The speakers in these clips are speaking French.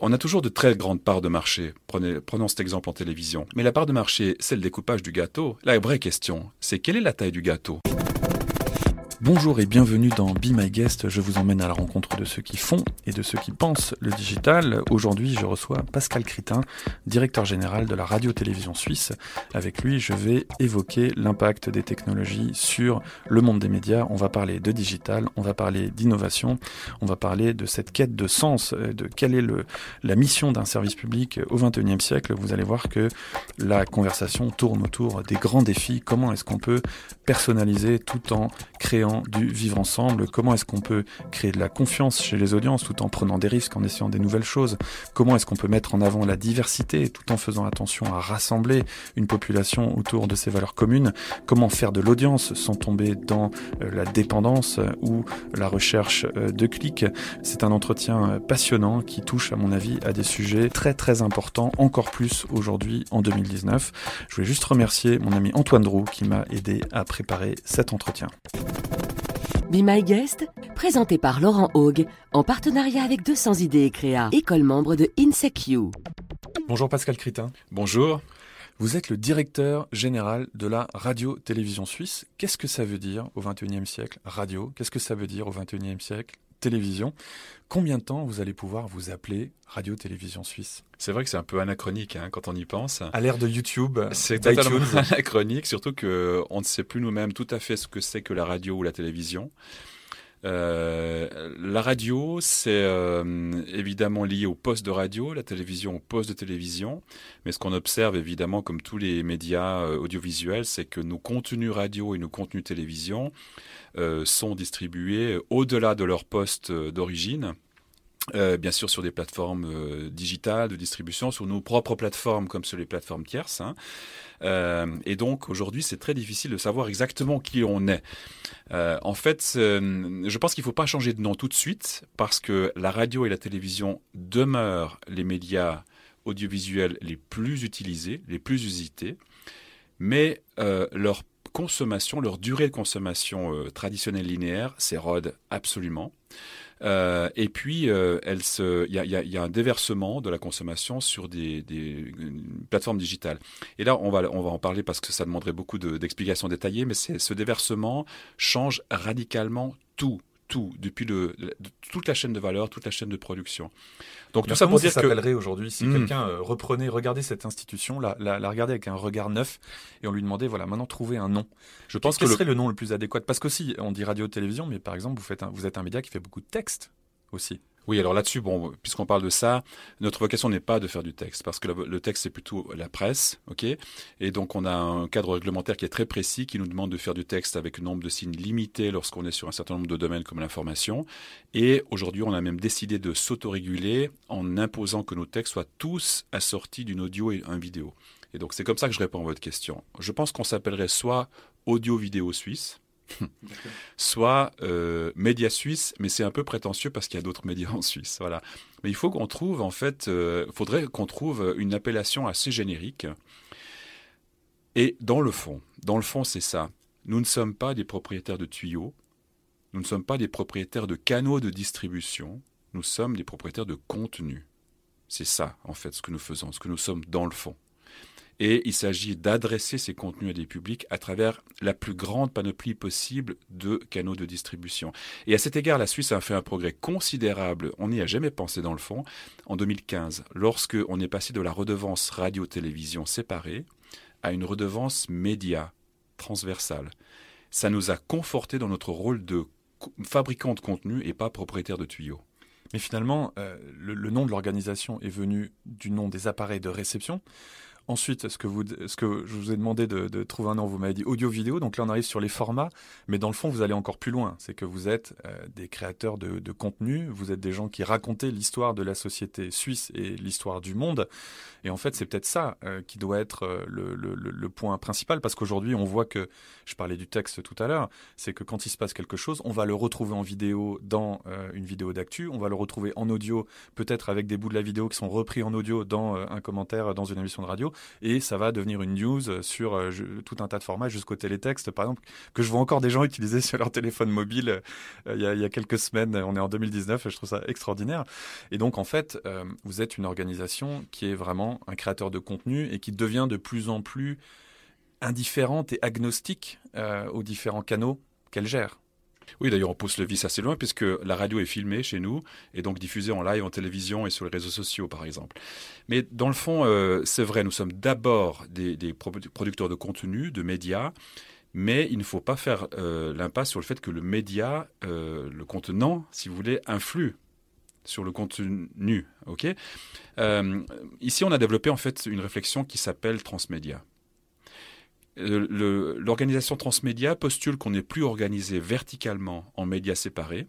On a toujours de très grandes parts de marché. prenons cet exemple en télévision. Mais la part de marché, c'est le découpage du gâteau. La vraie question, c'est quelle est la taille du gâteau? Bonjour et bienvenue dans Be My Guest. Je vous emmène à la rencontre de ceux qui font et de ceux qui pensent le digital. Aujourd'hui, je reçois Pascal Critin, directeur général de la radio-télévision suisse. Avec lui, je vais évoquer l'impact des technologies sur le monde des médias. On va parler de digital, on va parler d'innovation, on va parler de cette quête de sens, euh, de quelle est la mission d'un service public au XXIe siècle. Vous allez voir que la conversation tourne autour des grands défis. Comment est-ce qu'on peut personnaliser tout en créant du vivre ensemble, comment est-ce qu'on peut créer de la confiance chez les audiences tout en prenant des risques, en essayant des nouvelles choses, comment est-ce qu'on peut mettre en avant la diversité tout en faisant attention à rassembler une population autour de ces valeurs communes, comment faire de l'audience sans tomber dans euh, la dépendance ou la recherche euh, de clics? C'est un entretien euh, passionnant qui touche à mon avis à des sujets très très importants, encore plus aujourd'hui en 2019. Je voulais juste remercier mon ami Antoine Drou qui m'a aidé à préparer cet entretien. Be My Guest, présenté par Laurent Haug, en partenariat avec 200 idées et créa, école membre de InSecU. Bonjour Pascal Critin. Bonjour. Vous êtes le directeur général de la radio-télévision suisse. Qu'est-ce que ça veut dire au XXIe siècle? Radio Qu'est-ce que ça veut dire au XXIe siècle? Télévision. Combien de temps vous allez pouvoir vous appeler Radio-Télévision Suisse? C'est vrai que c'est un peu anachronique hein, quand on y pense. À l'ère de YouTube, c'est totalement anachronique, surtout qu'on ne sait plus nous-mêmes tout à fait ce que c'est que la radio ou la télévision. Euh, la radio, c'est euh, évidemment lié au poste de radio, la télévision au poste de télévision. Mais ce qu'on observe évidemment, comme tous les médias euh, audiovisuels, c'est que nos contenus radio et nos contenus télévision sont distribués au-delà de leur poste d'origine. bien sûr sur des plateformes digitales de distribution, sur nos propres plateformes comme sur les plateformes tierces. Hein. Euh, et donc aujourd'hui, c'est très difficile de savoir exactement qui on est. Euh, en fait, je pense qu'il ne faut pas changer de nom tout de suite parce que la radio et la télévision demeurent les médias audiovisuels les plus utilisés, les plus usités, mais euh, leur consommation, leur durée de consommation traditionnelle linéaire s'érode absolument. Euh, et puis, euh, il y, a, un déversement de la consommation sur des, plateformes digitales. Et là, on va, on va en parler parce que ça demanderait beaucoup d'explications détaillées, mais ce déversement change radicalement tout tout, depuis le, toute la chaîne de valeur, toute la chaîne de production. Donc tout ça pour dire ça s'appellerait aujourd'hui si hmm. quelqu'un euh, reprenait, regardait cette institution, la, la, la, regardait avec un regard neuf et on lui demandait voilà maintenant trouver un nom. Je pense que serait le nom le plus adéquat? Parce qu'aussi on dit radio télévision, mais par exemple vous faites vous êtes un média qui fait beaucoup de texte aussi. Oui, alors là-dessus, bon, puisqu'on parle de ça, notre vocation n'est pas de faire du texte, parce que le, texte c'est plutôt la presse, ok? Et donc on a un cadre réglementaire qui est très précis, qui nous demande de faire du texte avec un nombre de signes limité lorsqu'on est sur un certain nombre de domaines comme l'information. Et aujourd'hui, on a même décidé de s'autoréguler en imposant que nos textes soient tous assortis d'une audio et un vidéo. Et donc c'est comme ça que je réponds à votre question. Je pense qu'on s'appellerait soit audio-vidéo suisse soit euh, média suisse, mais c'est un peu prétentieux parce qu'il y a d'autres médias en Suisse. Voilà. Mais il faut qu'on trouve, en fait, euh, faudrait qu'on trouve une appellation assez générique. Et dans le fond, dans le fond, c'est ça. Nous ne sommes pas des propriétaires de tuyaux, nous ne sommes pas des propriétaires de canaux de distribution, nous sommes des propriétaires de contenu. C'est ça, en fait, ce que nous faisons, ce que nous sommes dans le fond. Et il s'agit d'adresser ces contenus à des publics à travers la plus grande panoplie possible de canaux de distribution. Et à cet égard, la Suisse a fait un progrès considérable, on n'y a jamais pensé dans le fond, en 2015, lorsque on est passé de la redevance radio-télévision séparée à une redevance média transversale. Ça nous a conforté dans notre rôle de fabricant de contenu et pas propriétaire de tuyaux. Mais finalement, euh, le, nom de l'organisation est venu du nom des appareils de réception. Ensuite, ce que, vous, ce que je vous ai demandé de, trouver un nom, vous m'avez dit audio-vidéo. Donc là, on arrive sur les formats, mais dans le fond, vous allez encore plus loin. C'est que vous êtes euh, des créateurs de, contenu, vous êtes des gens qui racontaient l'histoire de la société suisse et l'histoire du monde. Et en fait, c'est peut-être ça euh, qui doit être euh, le, point principal, parce qu'aujourd'hui, on voit que, je parlais du texte tout à l'heure, c'est que quand il se passe quelque chose, on va le retrouver en vidéo dans une vidéo d'actu, on va le retrouver en audio, peut-être avec des bouts de la vidéo qui sont repris en audio dans un commentaire, dans une émission de radio. Et ça va devenir une news sur tout un tas de formats jusqu'au télétexte, par exemple, que je vois encore des gens utiliser sur leur téléphone mobile il y, a, il, y a, quelques semaines. On est en 2019 et je trouve ça extraordinaire. Et donc, en fait, vous êtes une organisation qui est vraiment un créateur de contenu et qui devient de plus en plus indifférente et agnostique aux différents canaux qu'elle gère. Oui, d'ailleurs, on pousse le vice assez loin puisque la radio est filmée chez nous et donc diffusée en live en télévision et sur les réseaux sociaux, par exemple. Mais dans le fond, euh, c'est vrai, nous sommes d'abord des, producteurs de contenu, de médias, mais il ne faut pas faire euh, l'impasse sur le fait que le média, euh, le contenant, si vous voulez, influe sur le contenu. Ici, on a développé en fait une réflexion qui s'appelle transmédia. L'organisation transmédia postule qu'on n'est plus organisé verticalement en médias séparés,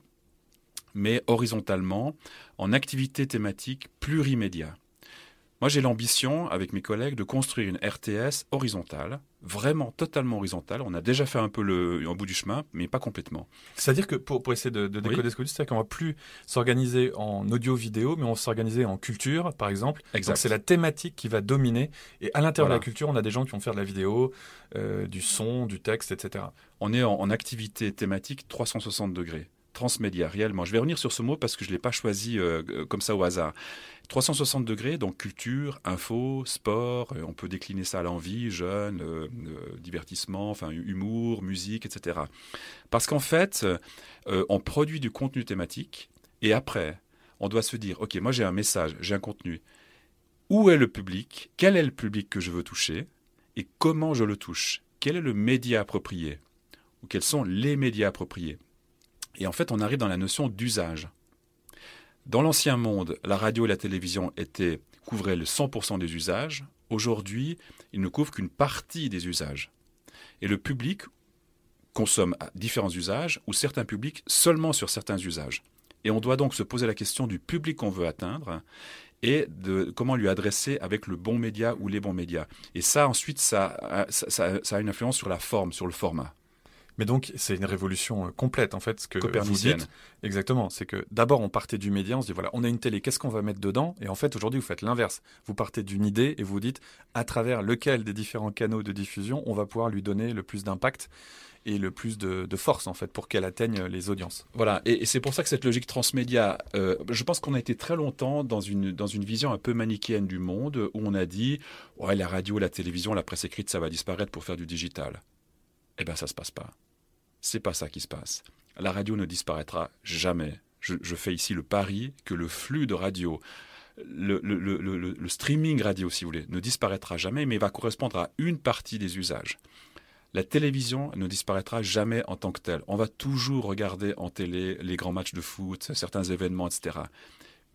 mais horizontalement en activités thématiques plurimédia. Moi, j'ai l'ambition, avec mes collègues, de construire une RTS horizontale, vraiment totalement horizontale. On a déjà fait un peu le, bout du chemin, mais pas complètement. C'est-à-dire que pour, essayer de, décoder ce que vous dites, c'est qu'on va plus s'organiser en audio-vidéo, mais on va s'organiser en culture, par exemple. Exact. c'est la thématique qui va dominer. Et à l'intérieur de la culture, on a des gens qui vont faire de la vidéo, euh, du son, du texte, etc. On est en, en activité thématique 360 degrés transmédia réellement. Je vais revenir sur ce mot parce que je ne l'ai pas choisi euh, comme ça au hasard. 360 degrés, donc culture, info, sport, euh, on peut décliner ça à l'envie, jeune, divertissement, enfin humour, musique, etc. Parce qu'en fait, on produit du contenu thématique et après, on doit se dire, ok, moi j'ai un message, j'ai un contenu. Où est le public? Quel est le public que je veux toucher? Et comment je le touche? Quel est le média approprié? Ou quels sont les médias appropriés? Et en fait, on arrive dans la notion d'usage. Dans l'ancien monde, la radio et la télévision couvraient le 100% des usages. Aujourd'hui, ils ne couvrent qu'une partie des usages. Et le public consomme différents usages ou certains publics seulement sur certains usages. Et on doit donc se poser la question du public qu'on veut atteindre et de comment lui adresser avec le bon média ou les bons médias. Et ça, ensuite, ça a une influence sur la forme, sur le format. Mais donc, c'est une révolution euh, complète, en fait, ce que vous dites. Exactement. C'est que d'abord, on partait du média, on se dit, voilà, on a une télé, qu'est-ce qu'on va mettre dedans? Et en fait, aujourd'hui, vous faites l'inverse. Vous partez d'une idée et vous dites, à travers lequel des différents canaux de diffusion, on va pouvoir lui donner le plus d'impact et le plus de, force en fait pour qu'elle atteigne les audiences. Voilà, et, c'est pour ça que cette logique transmédia, euh, je pense qu'on a été très longtemps dans une, dans une vision un peu manichéenne du monde où on a dit ouais la radio, la télévision, la presse écrite, ça va disparaître pour faire du digital. Eh bien, ça se passe pas. C'est pas ça qui se passe. La radio ne disparaîtra jamais. Je, fais ici le pari que le flux de radio, le, le, streaming radio, si vous voulez, ne disparaîtra jamais, mais va correspondre à une partie des usages. La télévision ne disparaîtra jamais en tant que telle. On va toujours regarder en télé les grands matchs de foot, certains événements, etc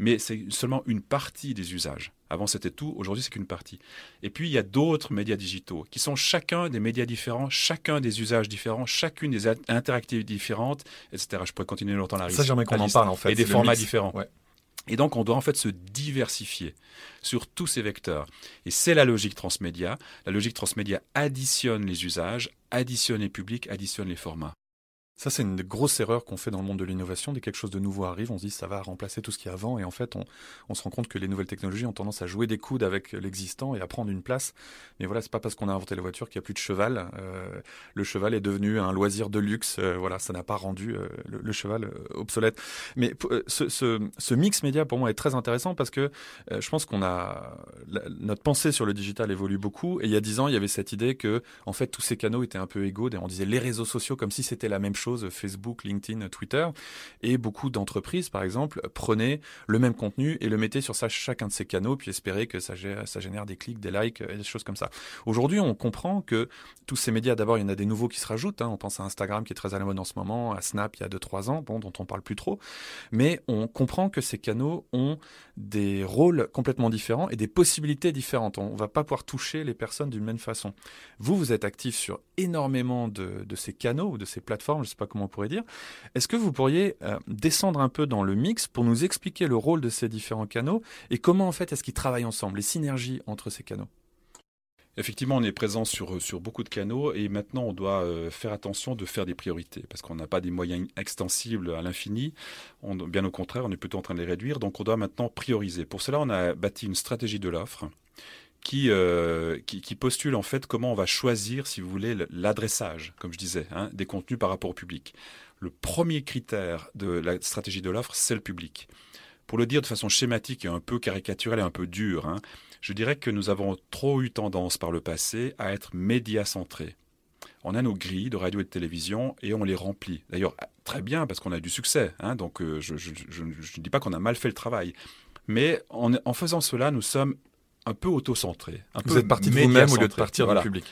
mais c'est seulement une partie des usages. Avant c'était tout, aujourd'hui c'est qu'une partie. Et puis il y a d'autres médias digitaux qui sont chacun des médias différents, chacun des usages différents, chacune des interactivités différentes, etc. Je pourrais continuer longtemps la Ça j'aimerais qu'on en parle en fait. Et des formats différents. Et donc on doit en fait se diversifier sur tous ces vecteurs. Et c'est la logique transmédia. La logique transmédia additionne les usages, additionne les publics, additionne les formats. Ça, c'est une grosse erreur qu'on fait dans le monde de l'innovation. Dès que quelque chose de nouveau arrive, on se dit ça va remplacer tout ce qui est avant. Et en fait, on, se rend compte que les nouvelles technologies ont tendance à jouer des coudes avec l'existant et à prendre une place. Mais voilà, c'est pas parce qu'on a inventé la voiture qu'il n'y a plus de cheval. Euh, le cheval est devenu un loisir de luxe. Euh, voilà, ça n'a pas rendu euh, le, cheval obsolète. Mais ce, ce, mix média, pour moi, est très intéressant parce que je pense qu'on a notre pensée sur le digital évolue beaucoup. Et il y a dix ans, il y avait cette idée que, en fait, tous ces canaux étaient un peu égaux. On disait les réseaux sociaux comme si c'était la même chose Facebook, LinkedIn, Twitter. Et beaucoup d'entreprises, par exemple, prenaient le même contenu et le mettaient sur chacun de ces canaux, puis espéraient que ça, ça génère des clics, des likes et des choses comme ça. Aujourd'hui, on comprend que tous ces médias, d'abord, il y en a des nouveaux qui se rajoutent. Hein. On pense à Instagram qui est très à la mode en ce moment, à Snap il y a 2-3 ans, dont on parle plus trop. Mais on comprend que ces canaux ont des rôles complètement différents et des possibilités différentes. On ne va pas pouvoir toucher les personnes d'une même façon. Vous, vous êtes actif sur énormément de, ces canaux ou de ces plateformes, sais pas comment on pourrait dire. Est-ce que vous pourriez euh, descendre un peu dans le mix pour nous expliquer le rôle de ces différents canaux et comment en fait est-ce qu'ils travaillent ensemble, les synergies entre ces canaux? Effectivement, on est présent sur, sur beaucoup de canaux et maintenant on doit euh, faire attention de faire des priorités parce qu'on n'a pas des moyens extensibles à l'infini. Bien au contraire, on est plutôt en train de les réduire. Donc on doit maintenant prioriser. Pour cela, on a bâti une stratégie de l'offre qui, euh, qui, postule en fait comment on va choisir, si vous voulez, l'adressage, comme je disais, hein, des contenus par rapport au public. Le premier critère de la stratégie de l'offre, c'est le public. Pour le dire de façon schématique et un peu caricaturelle et un peu dure, hein, je dirais que nous avons trop eu tendance par le passé à être média-centrés. On a nos grilles de radio et de télévision et on les remplit. D'ailleurs, très bien parce qu'on a du succès. Hein, donc euh, je ne dis pas qu'on a mal fait le travail. Mais en faisant cela, nous sommes un peu auto-centré. Vous êtes parti de vous-même au lieu de partir du public.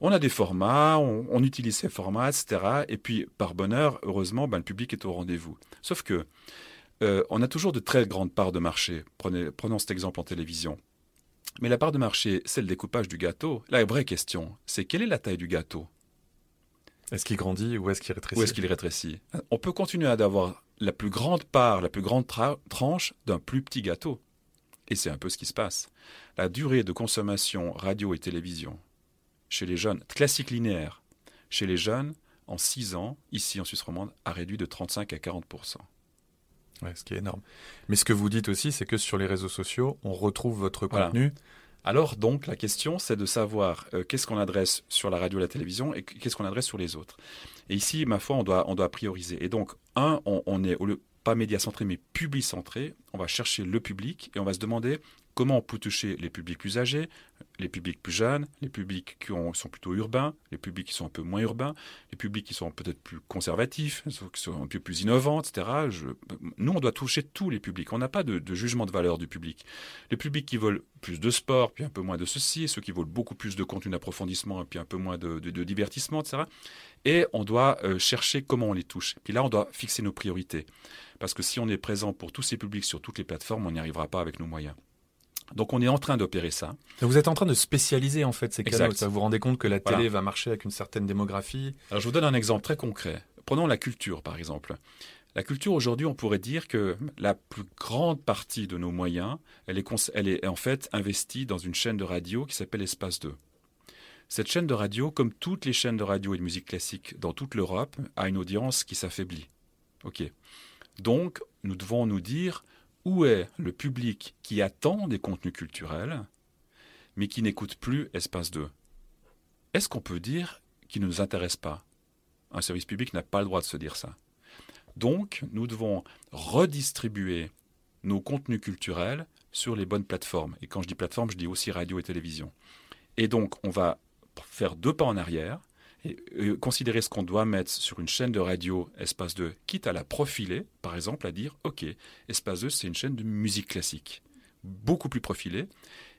On a des formats, on, utilise ces formats, etc. Et puis, par bonheur, heureusement, ben, le public est au rendez-vous. Sauf que, euh, on a toujours de très grandes parts de marché. Prenez, prenons cet exemple en télévision. Mais la part de marché, c'est le découpage du gâteau. La vraie question, c'est quelle est la taille du gâteau? Est-ce qu'il grandit ou est-ce qu'il rétrécit? Ou est-ce qu'il rétrécit? On peut continuer à avoir la plus grande part, la plus grande tranche d'un plus petit gâteau. Et c'est un peu ce qui se passe. La durée de consommation radio et télévision chez les jeunes, classique linéaire, chez les jeunes, en 6 ans, ici en Suisse romande, a réduit de 35 à 40 ouais, Ce qui est énorme. Mais ce que vous dites aussi, c'est que sur les réseaux sociaux, on retrouve votre contenu. Alors donc, la question, c'est de savoir euh, qu'est-ce qu'on adresse sur la radio et la télévision et qu'est-ce qu'on adresse sur les autres. Et ici, ma foi, on doit, on doit prioriser. Et donc, un, on, on est, au lieu, pas média centré, mais public centré. On va chercher le public et on va se demander comment on peut toucher les publics plus âgés, les publics plus jeunes, les publics qui sont plutôt urbains, les publics qui sont un peu moins urbains, les publics qui sont peut-être plus conservatifs, qui sont un peu plus innovants, etc. nous, on doit toucher tous les publics. On n'a pas de, jugement de valeur du public. Les publics qui veulent plus de sport, puis un peu moins de ceci, ceux qui veulent beaucoup plus de contenu d'approfondissement, puis un peu moins de, divertissement, etc. Et on doit euh, chercher comment on les touche. Puis là, on doit fixer nos priorités. Parce que si on est présent pour tous ces publics sur toutes les plateformes, on n'y arrivera pas avec nos moyens. Donc on est en train d'opérer ça. Vous êtes en train de spécialiser en fait ces canaux. Vous vous rendez compte que la télé va marcher avec une certaine démographie. Alors je vous donne un exemple très concret. Prenons la culture par exemple. La culture aujourd'hui, on pourrait dire que la plus grande partie de nos moyens, elle est, elle est en fait investie dans une chaîne de radio qui s'appelle Espace 2. Cette chaîne de radio, comme toutes les chaînes de radio et de musique classique dans toute l'Europe, a une audience qui s'affaiblit. Ok. Donc, nous devons nous dire où est le public qui attend des contenus culturels, mais qui n'écoute plus Espace 2 Est-ce qu'on peut dire qu'il ne nous intéresse pas? Un service public n'a pas le droit de se dire ça. Donc, nous devons redistribuer nos contenus culturels sur les bonnes plateformes. Et quand je dis plateforme, je dis aussi radio et télévision. Et donc, on va faire deux pas en arrière et, considérer ce qu'on doit mettre sur une chaîne de radio Espace 2, quitte à la profiler, par exemple, à dire OK, Espace 2, c'est une chaîne de musique classique, beaucoup plus profilée,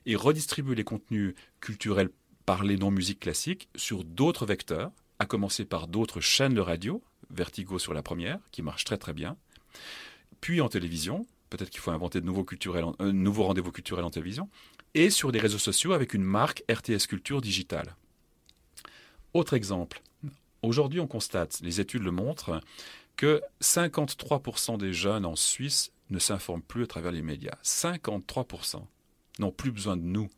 et redistribuer les contenus culturels par les non-musiques classiques sur d'autres vecteurs, à commencer par d'autres chaînes de radio, Vertigo sur la première, qui marche très très bien, puis en télévision, peut-être qu'il faut inventer de nouveaux, culturels, euh, nouveaux rendez-vous culturels en télévision, et sur des réseaux sociaux avec une marque RTS Culture Digitale. Autre exemple. Aujourd'hui, on constate, les études le montrent, que 53% des jeunes en Suisse ne s'informent plus à travers les médias. 53% n'ont plus besoin de nous.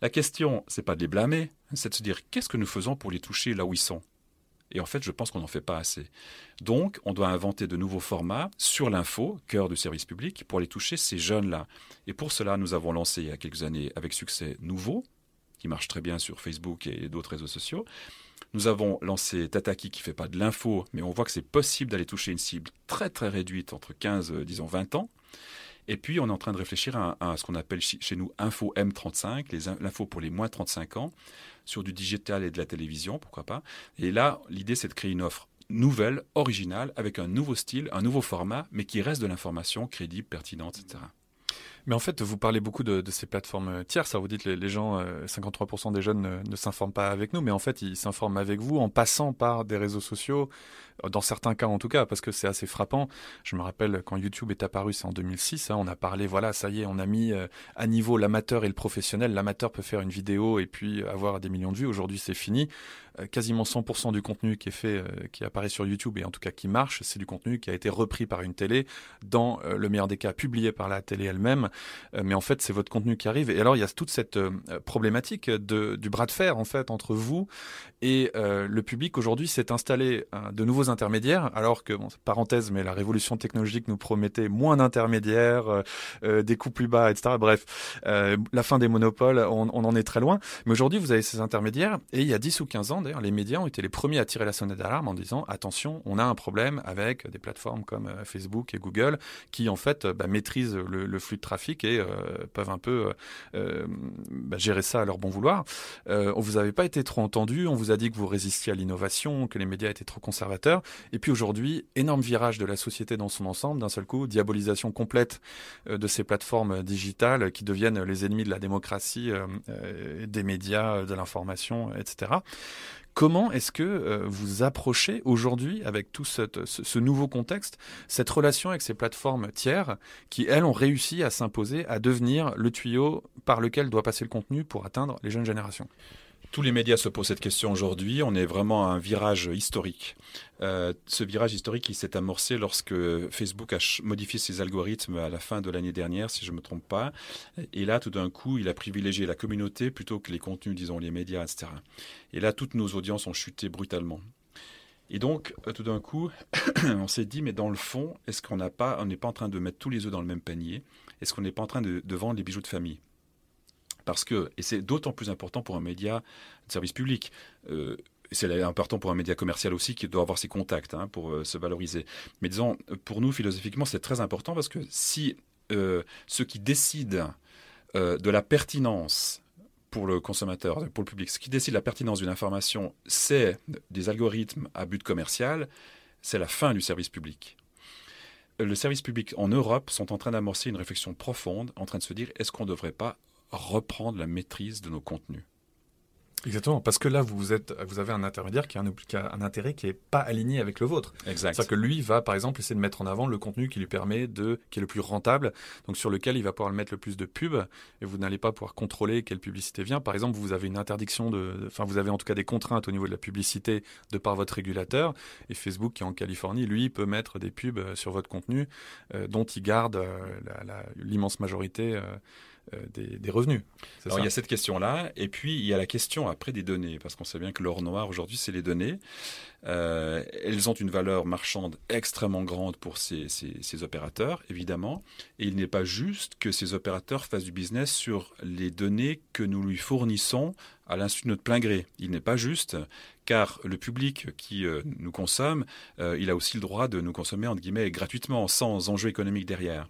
La question, c'est pas de les blâmer, c'est de se dire qu'est-ce que nous faisons pour les toucher là où ils sont? Et en fait, je pense qu'on n'en fait pas assez. Donc, on doit inventer de nouveaux formats sur l'info, cœur du service public, pour aller toucher ces jeunes-là. Et pour cela, nous avons lancé il y a quelques années, avec succès, Nouveau, qui marche très bien sur Facebook et d'autres réseaux sociaux. Nous avons lancé Tataki qui fait pas de l'info, mais on voit que c'est possible d'aller toucher une cible très très réduite entre 15, euh, disons 20 ans. Et puis, on est en train de réfléchir à, ce qu'on appelle chez nous Info M35, l'info pour les moins 35 ans, sur du digital et de la télévision, pourquoi pas. Et là, l'idée, c'est de créer une offre nouvelle, originale, avec un nouveau style, un nouveau format, mais qui reste de l'information crédible, pertinente, etc. Mais en fait, vous parlez beaucoup de, ces plateformes tierces. Vous dites les, les gens, 53% euh, des jeunes ne, s'informent pas avec nous, mais en fait, ils s'informent avec vous en passant par des réseaux sociaux, euh, dans certains cas en tout cas, parce que c'est assez frappant. Je me rappelle quand YouTube est apparu, c'est en 2006. Hein, on a parlé, voilà, ça y est, on a mis euh, à niveau l'amateur et le professionnel. L'amateur peut faire une vidéo et puis avoir des millions de vues. Aujourd'hui, c'est fini. quasiment 100% du contenu qui est fait, qui apparaît sur YouTube et en tout cas qui marche, c'est du contenu qui a été repris par une télé, dans le meilleur des cas publié par la télé elle-même mais en fait c'est votre contenu qui arrive. Et alors il y a toute cette problématique de, du bras de fer en fait entre vous et le public. Aujourd'hui s'est installé de nouveaux intermédiaires, alors que parenthèse, mais la révolution technologique nous promettait moins d'intermédiaires, des coûts plus bas, etc. Bref, la fin des monopoles, on, en est très loin. Mais aujourd'hui vous avez ces intermédiaires et il y a 10 ou 15 ans d'ailleurs les médias ont été les premiers à tirer la sonnette d'alarme en disant attention, on a un problème avec des plateformes comme euh, Facebook et Google qui en fait bah, maîtrisent le, flux de trafic et euh, peuvent un peu euh, bah, gérer ça à leur bon vouloir. on vous avait pas été trop entendu, on vous a dit que vous résistiez à l'innovation, que les médias étaient trop conservateurs. Et puis aujourd'hui, énorme virage de la société dans son ensemble, d'un seul coup, diabolisation complète de ces plateformes digitales qui deviennent les ennemis de la démocratie, des médias, de l'information, etc. Comment est-ce que euh, vous approchez aujourd'hui, avec tout ce, nouveau contexte, cette relation avec ces plateformes tiers qui, elles, ont réussi à s'imposer, à devenir le tuyau par lequel doit passer le contenu pour atteindre les jeunes générations? Tous les médias se posent cette question aujourd'hui. On est vraiment à un virage historique. Euh, ce virage historique, qui s'est amorcé lorsque Facebook a modifié ses algorithmes à la fin de l'année dernière, si je ne me trompe pas. Et là, tout d'un coup, il a privilégié la communauté plutôt que les contenus, disons, les médias, etc. Et là, toutes nos audiences ont chuté brutalement. Et donc, euh, tout d'un coup, on s'est dit, mais dans le fond, est-ce qu'on n'est pas en train de mettre tous les œufs dans le même panier? Est-ce qu'on n'est pas en train de, de vendre les bijoux de famille? Parce que, et c'est d'autant plus important pour un média de service public, euh, c'est important pour un média commercial aussi qui doit avoir ses contacts hein, pour euh, se valoriser. Mais disons, pour nous, philosophiquement, c'est très important parce que si euh, ceux qui décident de la pertinence pour le consommateur, pour le public, ce qui décide de la pertinence d'une information, c'est des algorithmes à but commercial, c'est la fin du service public. Le service public en Europe sont en train d'amorcer une réflexion profonde, en train de se dire est-ce qu'on ne devrait pas reprendre la maîtrise de nos contenus. Exactement, parce que là, vous, êtes, vous avez un intermédiaire qui a un, intérêt qui n'est pas aligné avec le vôtre. Exact. C'est-à-dire que lui va, par exemple, essayer de mettre en avant le contenu qui lui permet de, qui est le plus rentable, donc sur lequel il va pouvoir mettre le plus de pubs, et vous n'allez pas pouvoir contrôler quelle publicité vient. Par exemple, vous avez une interdiction de, enfin, vous avez en tout cas des contraintes au niveau de la publicité de par votre régulateur, et Facebook, qui est en Californie, lui, peut mettre des pubs euh, sur votre contenu, euh, dont il garde euh, l'immense majorité. Euh, des, revenus. Alors il y a cette question-là, et puis il y a la question après des données, parce qu'on sait bien que l'or noir aujourd'hui c'est les données. Euh, elles ont une valeur marchande extrêmement grande pour ces, ces, opérateurs, évidemment, et il n'est pas juste que ces opérateurs fassent du business sur les données que nous lui fournissons à l'insu de notre plein gré. Il n'est pas juste, car le public qui euh, nous consomme, il a aussi le droit de nous consommer, entre guillemets, gratuitement, sans enjeu économique derrière.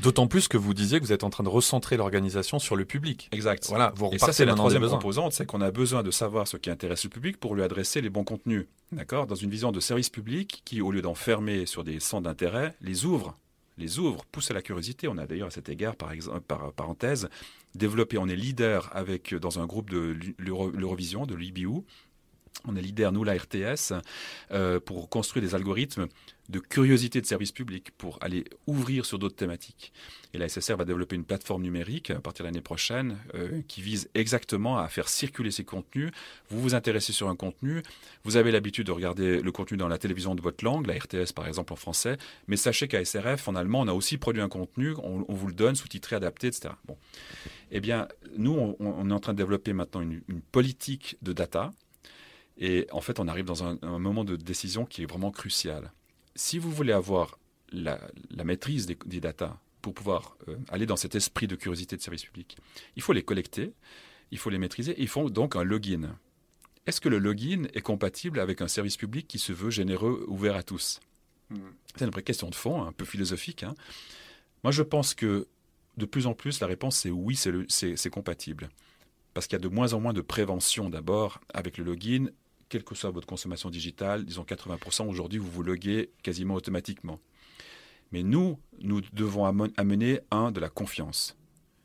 D'autant plus que vous disiez que vous êtes en train de recentrer l'organisation sur le public. Exact. Voilà, vous Et ça, c'est la troisième composante, c'est qu'on a besoin de savoir ce qui intéresse le public pour lui adresser les bons contenus. D'accord? Dans une vision de service public qui, au lieu d'enfermer sur des centres d'intérêt, les ouvre les ouvre, pousse à la curiosité. On a d'ailleurs à cet égard, par exemple, par parenthèse, développé, on est leader avec dans un groupe de l'Eurovision, de l'IBU, on est leader, nous, la RTS, euh, pour construire des algorithmes de curiosité de service public, pour aller ouvrir sur d'autres thématiques. Et la SSR va développer une plateforme numérique à partir de l'année prochaine euh, qui vise exactement à faire circuler ces contenus. Vous vous intéressez sur un contenu, vous avez l'habitude de regarder le contenu dans la télévision de votre langue, la RTS par exemple en français, mais sachez qu'à SRF, en allemand, on a aussi produit un contenu, on, vous le donne, sous-titré, adapté, etc. Bon. Eh bien, nous, on, est en train de développer maintenant une politique de data et en fait, on arrive dans un, moment de décision qui est vraiment crucial. Si vous voulez avoir la, maîtrise des, des datas pour pouvoir euh, aller dans cet esprit de curiosité de service public, il faut les collecter, il faut les maîtriser, il faut donc un login. Est-ce que le login est compatible avec un service public qui se veut généreux, ouvert à tous? Hmm. C'est une vraie question de fond, un peu philosophique. Hein. Moi, je pense que de plus en plus, la réponse c'est oui, c'est compatible. Parce qu'il y a de moins en moins de prévention d'abord avec le login quelle que soit votre consommation digitale, disons 80% aujourd'hui, vous vous loguez quasiment automatiquement. Mais nous, nous devons amener un de la confiance.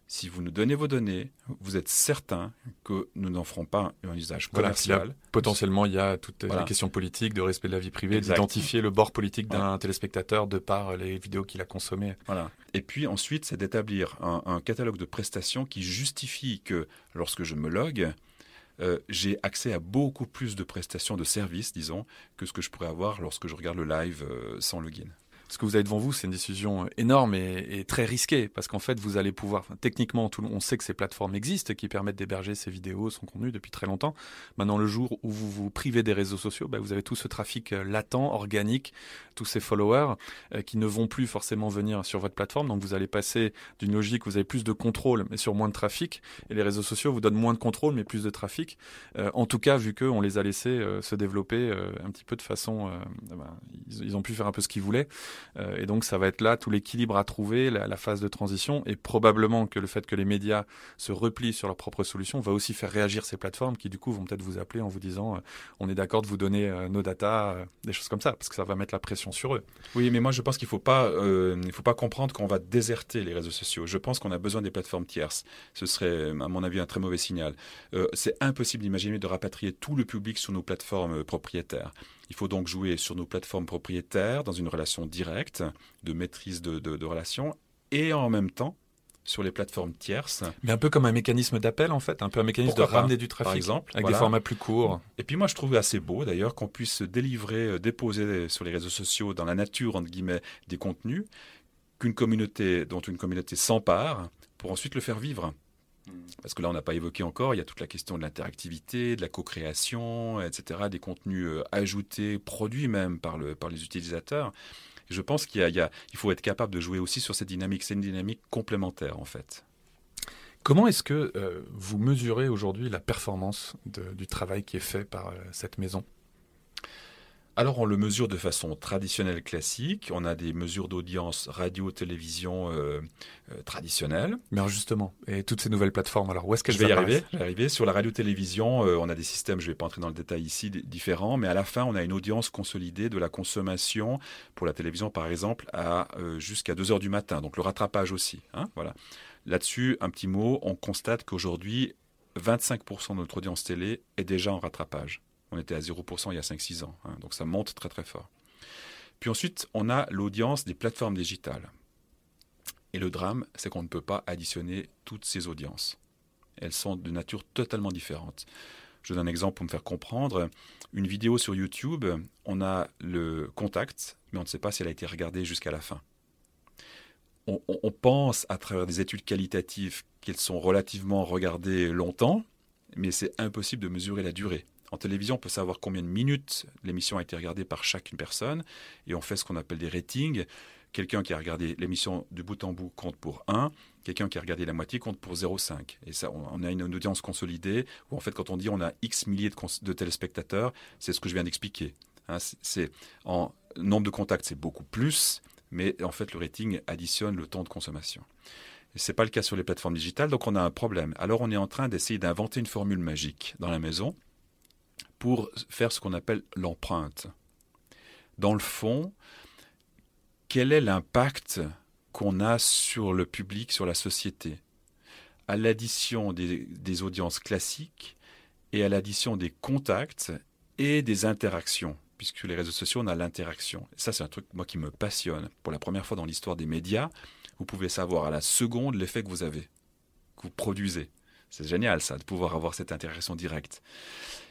Si vous nous donnez vos données, vous êtes certain que nous n'en ferons pas un usage commercial. potentiellement, il y a toutes les questions politiques, de respect de la vie privée, d'identifier le bord politique d'un téléspectateur de par les vidéos qu'il a consommées. Voilà. Et puis ensuite, c'est d'établir un, un, catalogue de prestations qui justifie que lorsque je me logue, euh, j'ai accès à beaucoup plus de prestations de services, disons, que ce que je pourrais avoir lorsque je regarde le live euh, sans login. Ce que vous avez devant vous, c'est une décision énorme et, très risquée, parce qu'en fait, vous allez pouvoir, techniquement, on sait que ces plateformes existent, qui permettent d'héberger ces vidéos, son contenu depuis très longtemps. Maintenant, le jour où vous vous privez des réseaux sociaux, bah, vous avez tout ce trafic euh, latent, organique, tous ces followers euh, qui ne vont plus forcément venir sur votre plateforme. Donc, vous allez passer d'une logique où vous avez plus de contrôle, mais sur moins de trafic, et les réseaux sociaux vous donnent moins de contrôle, mais plus de trafic. Euh, en tout cas, vu qu'on les a laissés se développer un petit peu de façon, ben, ils, ont pu faire un peu ce qu'ils voulaient. Euh, et donc ça va être là tout l'équilibre à trouver, la, phase de transition, et probablement que le fait que les médias se replient sur leurs propres solutions va aussi faire réagir ces plateformes qui du coup vont peut-être vous appeler en vous disant euh, on est d'accord de vous donner euh, nos datas, des choses comme ça, parce que ça va mettre la pression sur eux. Oui, mais moi je pense qu'il ne faut, pas, il faut pas comprendre qu'on va déserter les réseaux sociaux. Je pense qu'on a besoin des plateformes tierces. Ce serait à mon avis un très mauvais signal. c'est impossible d'imaginer de rapatrier tout le public sur nos plateformes propriétaires. Il faut donc jouer sur nos plateformes propriétaires dans une relation directe de maîtrise de, de, relations et en même temps sur les plateformes tierces. Mais un peu comme un mécanisme d'appel en fait, un peu un mécanisme de ramener du trafic, par exemple, avec des formats plus courts. Et puis moi je trouve assez beau d'ailleurs qu'on puisse délivrer, euh, déposer sur les réseaux sociaux, dans la nature entre guillemets, des contenus qu'une communauté, dont une communauté s'empare pour ensuite le faire vivre. Parce que là, on n'a pas évoqué encore, il y a toute la question de l'interactivité, de la co-création, etc., des contenus euh, ajoutés, produits même par, le, par les utilisateurs. je pense qu'il y a, il faut être capable de jouer aussi sur cette dynamique. C'est une dynamique complémentaire, en fait. Comment est-ce que euh, vous mesurez aujourd'hui la performance du travail qui est fait par euh, cette maison? Alors on le mesure de façon traditionnelle classique. On a des mesures d'audience radio, télévision euh, euh, traditionnelles. Mais justement, et toutes ces nouvelles plateformes, alors où est-ce qu'elles Je vais y arriver. Je vais y arriver. Sur la radio-télévision, euh, on a des systèmes, je ne vais pas entrer dans le détail ici, différents, mais à la fin, on a une audience consolidée de la consommation pour la télévision, par exemple, à jusqu'à 2 heures du matin. Donc le rattrapage aussi. Hein, voilà. Là-dessus, un petit mot. On constate qu'aujourd'hui, 25% de notre audience télé est déjà en rattrapage. On était à 0% il y a 5-6 ans. Hein, donc ça monte très très fort. Puis ensuite, on a l'audience des plateformes digitales. Et le drame, c'est qu'on ne peut pas additionner toutes ces audiences. Elles sont de nature totalement différente. Je donne un exemple pour me faire comprendre. Une vidéo sur YouTube, on a le contact, mais on ne sait pas si elle a été regardée jusqu'à la fin. On, on pense à travers des études qualitatives qu'elles sont relativement regardées longtemps, mais c'est impossible de mesurer la durée. En télévision, on peut savoir combien de minutes l'émission a été regardée par chacune personne, et on fait ce qu'on appelle des ratings. Quelqu'un qui a regardé l'émission du bout en bout compte pour 1, quelqu'un qui a regardé la moitié compte pour 0,5. Et ça, on a une, audience consolidée, où en fait, quand on dit on a X milliers de, téléspectateurs, c'est ce que je viens d'expliquer. Hein, c'est en nombre de contacts, c'est beaucoup plus, mais en fait, le rating additionne le temps de consommation. Ce n'est pas le cas sur les plateformes digitales, donc on a un problème. Alors on est en train d'essayer d'inventer une formule magique dans la maison pour faire ce qu'on appelle l'empreinte. Dans le fond, quel est l'impact qu'on a sur le public, sur la société? À l'addition des, audiences classiques et à l'addition des contacts et des interactions, puisque les réseaux sociaux, on a l'interaction. Ça, c'est un truc, moi, qui me passionne. Pour la première fois dans l'histoire des médias, vous pouvez savoir à la seconde l'effet que vous avez, que vous produisez. C'est génial, ça, de pouvoir avoir cette interaction directe.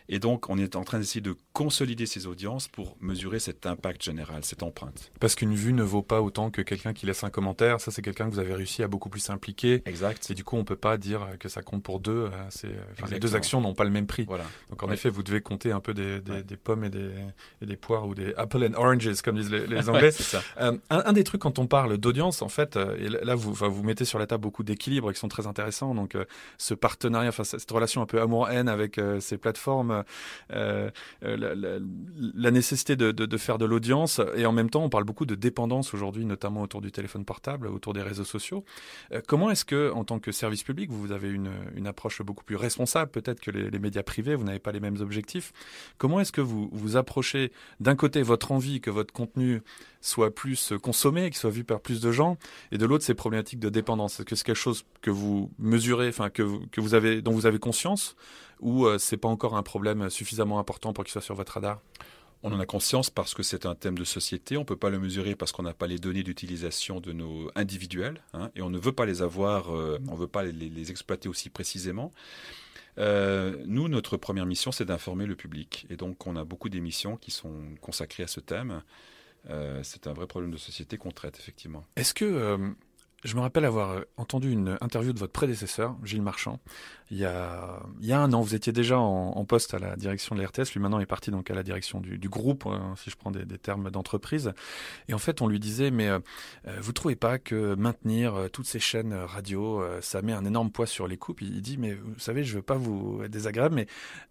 Et donc, on est en train d'essayer de consolider ces audiences pour mesurer cet impact général, cette empreinte. Parce qu'une vue ne vaut pas autant que quelqu'un qui laisse un commentaire. Ça, c'est quelqu'un que vous avez réussi à beaucoup plus impliquer. Exact. Et du coup, on peut pas dire que ça compte pour deux. Euh, les deux actions n'ont pas le même prix. Voilà. Donc, en effet, vous devez compter un peu des, des, pommes et des, et des, poires ou des apple and oranges, comme disent les, Anglais. c'est ça. Euh, un, des trucs quand on parle d'audience, en fait, euh, et là, vous, vous mettez sur la table beaucoup d'équilibres qui sont très intéressants. Donc, ce partenariat, enfin, cette relation un peu amour-haine avec ces plateformes. Euh, la, la, nécessité de, faire de l'audience et en même temps on parle beaucoup de dépendance aujourd'hui, notamment autour du téléphone portable, autour des réseaux sociaux. Euh, comment est-ce que, en tant que service public, vous avez une, une approche beaucoup plus responsable peut-être que les, les, médias privés, vous n'avez pas les mêmes objectifs. Comment est-ce que vous vous approchez d'un côté votre envie que votre contenu soit plus consommé, qu'il soit vu par plus de gens, et de l'autre ces problématiques de dépendance. Est-ce que c'est quelque chose que vous mesurez, enfin que, que vous avez, dont vous avez conscience, ou euh, c'est pas encore un problème suffisamment important pour qu'il soit sur votre radar? On en a conscience parce que c'est un thème de société. On ne peut pas le mesurer parce qu'on n'a pas les données d'utilisation de nos individuels hein, et on ne veut pas les avoir, euh, on ne veut pas les, exploiter aussi précisément. Euh, nous, notre première mission, c'est d'informer le public. Et donc, on a beaucoup d'émissions qui sont consacrées à ce thème. C'est un vrai problème de société qu'on traite, effectivement. Est-ce que je me rappelle avoir euh, entendu une interview de votre prédécesseur, Gilles Marchand, il y a, un an. Vous étiez déjà en, poste à la direction de la RTS. Lui, maintenant, est parti donc à la direction du, groupe, hein, si je prends des, termes d'entreprise. Et en fait, on lui disait, mais euh, euh, vous trouvez pas que maintenir toutes ces chaînes radio, ça met un énorme poids sur les coupes? Il dit, mais vous savez, je veux pas vous être désagréable, mais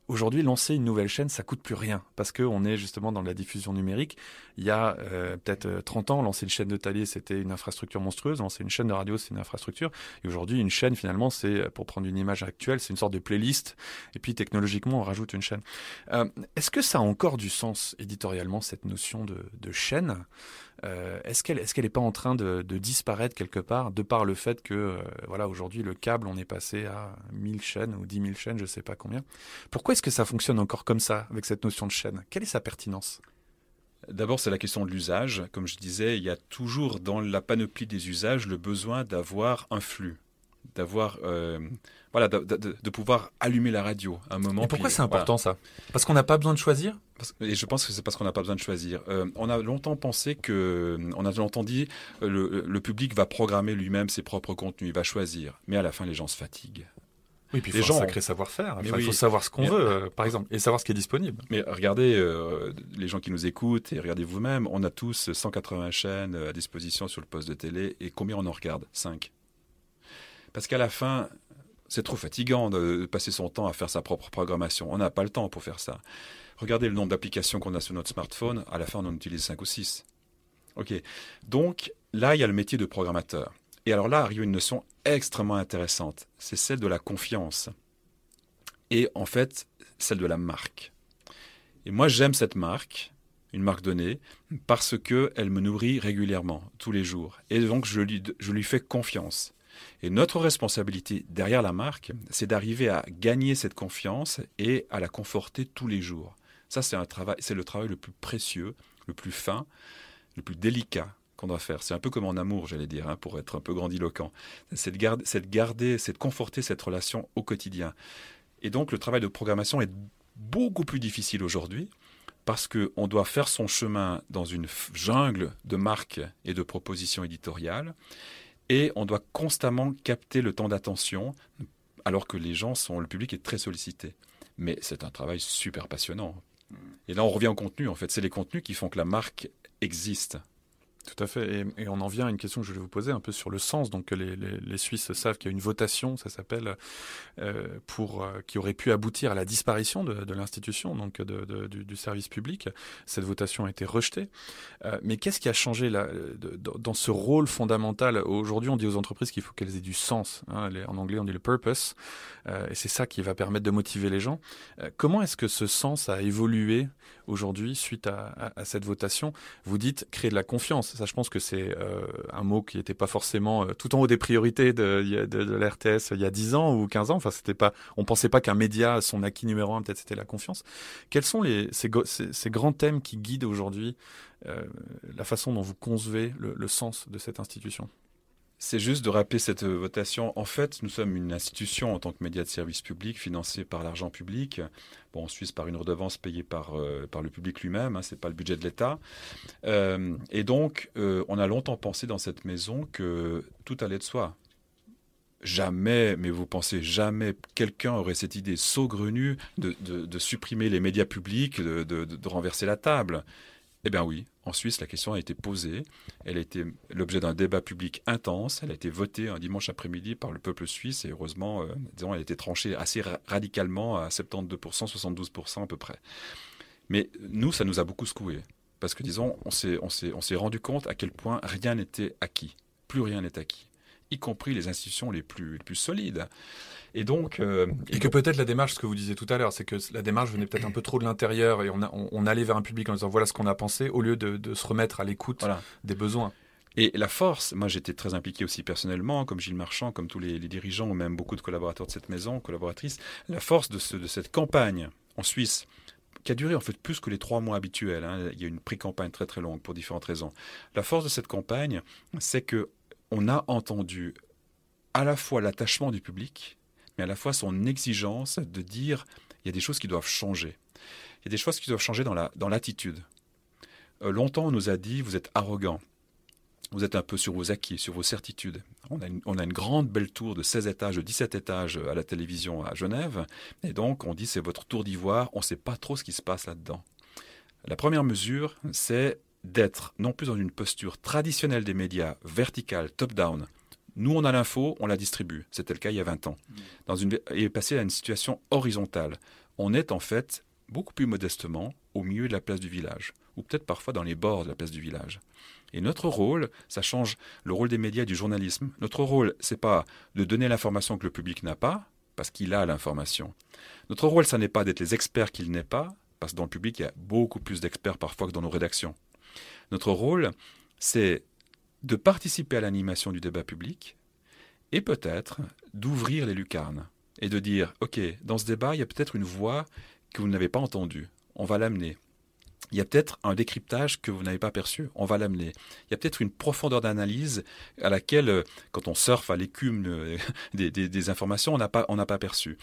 aujourd'hui, lancer une nouvelle chaîne, ça coûte plus rien parce qu'on est justement dans la diffusion numérique. Il y a peut-être 30 ans, lancer une chaîne de talier, c'était une infrastructure monstrueuse. Lancer une chaîne de radio, c'est une infrastructure. Et aujourd'hui, une chaîne, finalement, c'est, pour prendre une image actuelle, c'est une sorte de playlist. Et puis, technologiquement, on rajoute une chaîne. Euh, est-ce que ça a encore du sens éditorialement, cette notion de, chaîne? Euh, Est-ce qu'elle n'est pas en train de, disparaître quelque part, de par le fait que, euh, voilà, aujourd'hui, le câble, on est passé à 1000 chaînes ou 10 000 chaînes, je ne sais pas combien? Pourquoi est-ce que ça fonctionne encore comme ça, avec cette notion de chaîne? Quelle est sa pertinence? D'abord, c'est la question de l'usage. Comme je disais, il y a toujours dans la panoplie des usages le besoin d'avoir un flux, d'avoir, euh, voilà, de, pouvoir allumer la radio à un moment. Et pourquoi c'est important ça? Parce qu'on n'a pas besoin de choisir? Et je pense que c'est parce qu'on n'a pas besoin de choisir. Euh, on a longtemps pensé que, on a longtemps dit, le, le public va programmer lui-même ses propres contenus, il va choisir. Mais à la fin, les gens se fatiguent. Oui, puis il faut un sacré savoir-faire. il faut savoir ce qu'on veut, euh, par exemple, et savoir ce qui est disponible. Mais regardez, euh, les gens qui nous écoutent, et regardez vous-même, on a tous 180 chaînes à disposition sur le poste de télé, et combien on en regarde? 5 Parce qu'à la fin, c'est trop fatigant de passer son temps à faire sa propre programmation. On n'a pas le temps pour faire ça. Regardez le nombre d'applications qu'on a sur notre smartphone, à la fin on en utilise 5 ou 6. Ok. Donc là, il y a le métier de programmateur. Et alors là arrive une notion extrêmement intéressante, c'est celle de la confiance. Et en fait, celle de la marque. Et moi, j'aime cette marque, une marque donnée, parce qu'elle me nourrit régulièrement, tous les jours. Et donc, je lui, je lui fais confiance. Et notre responsabilité derrière la marque, c'est d'arriver à gagner cette confiance et à la conforter tous les jours. Ça, c'est le travail le plus précieux, le plus fin, le plus délicat doit faire. C'est un peu comme en amour, j'allais dire, hein, pour être un peu grandiloquent. C'est de garder, c'est de conforter cette relation au quotidien. Et donc le travail de programmation est beaucoup plus difficile aujourd'hui parce qu'on doit faire son chemin dans une jungle de marques et de propositions éditoriales et on doit constamment capter le temps d'attention alors que les gens sont, le public est très sollicité. Mais c'est un travail super passionnant. Et là, on revient au contenu, en fait. C'est les contenus qui font que la marque existe. Tout à fait. Et, on en vient à une question que je voulais vous poser un peu sur le sens. Donc les, les, Suisses savent qu'il y a une votation, ça s'appelle, euh, pour euh, qui aurait pu aboutir à la disparition de, l'institution, donc de, du, service public. Cette votation a été rejetée. Euh, mais qu'est-ce qui a changé là, dans ce rôle fondamental? Aujourd'hui, on dit aux entreprises qu'il faut qu'elles aient du sens. Hein, en anglais, on dit le purpose. Et c'est ça qui va permettre de motiver les gens. Comment est-ce que ce sens a évolué aujourd'hui suite à, cette votation? Vous dites créer de la confiance. Ça, je pense que c'est euh, un mot qui n'était pas forcément euh, tout en haut des priorités de, de, de l'RTS il y a 10 ans ou 15 ans. Enfin, c'était pas, on pensait pas qu'un média, son acquis numéro un, peut-être c'était la confiance. Quels sont les, ces, ces, grands thèmes qui guident aujourd'hui euh, la façon dont vous concevez le, le sens de cette institution? C'est juste de rappeler cette votation. En fait, nous sommes une institution en tant que média de service public financée par l'argent public. Bon, en Suisse, par une redevance payée par, euh, le public lui-même, hein, c'est pas le budget de l'État. Euh, et donc, euh, on a longtemps pensé dans cette maison que tout allait de soi. Jamais, mais vous pensez jamais, quelqu'un aurait cette idée saugrenue de, supprimer les médias publics, de renverser la table. Eh bien oui, en Suisse, la question a été posée. Elle a été l'objet d'un débat public intense. Elle a été votée un dimanche après-midi par le peuple suisse et heureusement, euh, disons, elle a été tranchée assez radicalement à 72%, 72% à peu près. Mais nous, ça nous a beaucoup secoué. Parce que, disons, on s'est, rendu compte à quel point rien n'était acquis. Plus rien n'est acquis. Y compris les institutions les plus solides. Et donc, euh, et, que peut-être la démarche, ce que vous disiez tout à l'heure, c'est que la démarche venait peut-être un peu trop de l'intérieur et on, on, allait vers un public en disant voilà ce qu'on a pensé au lieu de, de se remettre à l'écoute des besoins. Et la force, moi j'étais très impliqué aussi personnellement, comme Gilles Marchand, comme tous les, les, dirigeants ou même beaucoup de collaborateurs de cette maison, collaboratrices, la force de, ce, de cette campagne en Suisse, qui a duré en fait plus que les trois mois habituels. Hein. Il y a une pré-campagne très très longue pour différentes raisons. La force de cette campagne, c'est que on a entendu à la fois l'attachement du public, mais à la fois son exigence de dire il y a des choses qui doivent changer. Il y a des choses qui doivent changer dans l'attitude. Euh, longtemps, on nous a dit, vous êtes arrogant. Vous êtes un peu sur vos acquis, sur vos certitudes. On a, une, on a une grande belle tour de 16 étages, de 17 étages à la télévision à Genève. Et donc, on dit, c'est votre tour d'ivoire. On ne sait pas trop ce qui se passe là-dedans. La première mesure, c'est d'être non plus dans une posture traditionnelle des médias, verticale, top-down. Nous, on a l'info, on la distribue. C'était le cas il y a 20 ans. Dans une, et passer à une situation horizontale. On est en fait beaucoup plus modestement au milieu de la place du village, ou peut-être parfois dans les bords de la place du village. Et notre rôle, ça change le rôle des médias et du journalisme. Notre rôle, c'est pas de donner l'information que le public n'a pas, parce qu'il a l'information. Notre rôle, ça n'est pas d'être les experts qu'il n'est pas, parce que dans le public, il y a beaucoup plus d'experts parfois que dans nos rédactions. Notre rôle, c'est de participer à l'animation du débat public et peut-être d'ouvrir les lucarnes et de dire, OK, dans ce débat, il y a peut-être une voix que vous n'avez pas entendue. On va l'amener. Il y a peut-être un décryptage que vous n'avez pas perçu, on va l'amener. Il y a peut-être une profondeur d'analyse à laquelle, euh, quand on surfe à l'écume euh, des, informations, on n'a pas, on n'a pas perçu.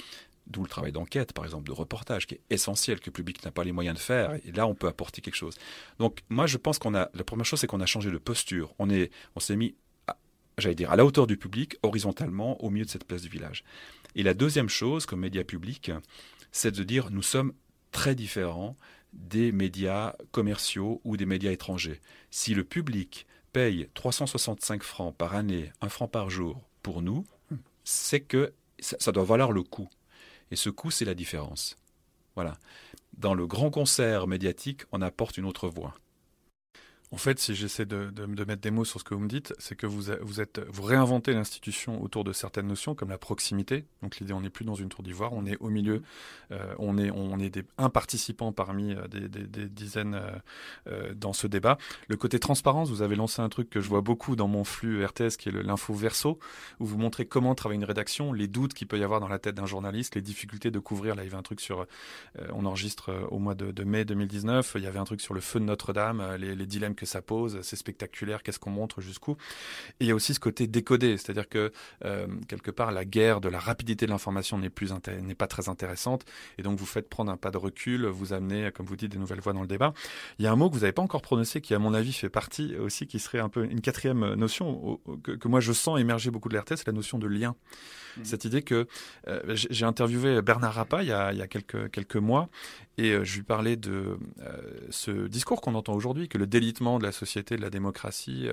D'où le travail d'enquête, par exemple, de reportage, qui est essentiel, que le public n'a pas les moyens de faire. Et là, on peut apporter quelque chose. Donc, moi, je pense qu'on a. La première chose, c'est qu'on a changé de posture. On est, on s'est mis, j'allais dire, à la hauteur du public, horizontalement, au milieu de cette place du village. Et la deuxième chose, comme média public, c'est de dire, nous sommes très différents des médias commerciaux ou des médias étrangers. Si le public paye 365 francs par année, un franc par jour pour nous, c'est que ça doit valoir le coût. Et ce coût, c'est la différence. Voilà. Dans le grand concert médiatique, on apporte une autre voix. En fait, si j'essaie de, mettre des mots sur ce que vous me dites, c'est que vous, vous, réinventez l'institution autour de certaines notions comme la proximité. Donc l'idée, on n'est plus dans une tour d'ivoire, on est au milieu, euh, on est, un participant parmi euh, des, dizaines euh, dans ce débat. Le côté transparence, vous avez lancé un truc que je vois beaucoup dans mon flux RTS, qui est l'info verso, où vous montrez comment travailler une rédaction, les doutes qu'il peut y avoir dans la tête d'un journaliste, les difficultés de couvrir. Là, il y avait un truc sur, on enregistre au mois de, mai 2019, il y avait un truc sur le feu de Notre-Dame, les, les dilemmes que ça pose, c'est spectaculaire, qu'est-ce qu'on montre jusqu'où. Et il y a aussi ce côté décodé, c'est-à-dire que euh, quelque part la guerre de la rapidité de l'information n'est plus n'est pas très intéressante, et donc vous faites prendre un pas de recul, vous amenez, comme vous dites, des nouvelles voix dans le débat. Il y a un mot que vous n'avez pas encore prononcé, qui à mon avis fait partie aussi, qui serait un peu une quatrième notion que, moi je sens émerger beaucoup de l'RT, c'est la notion de lien. Mmh. Cette idée que euh, j'ai interviewé Bernard Rappa il y a, il y a quelques, quelques mois et euh, je lui parlais de ce discours qu'on entend aujourd'hui, que le délitement de la société, de la démocratie,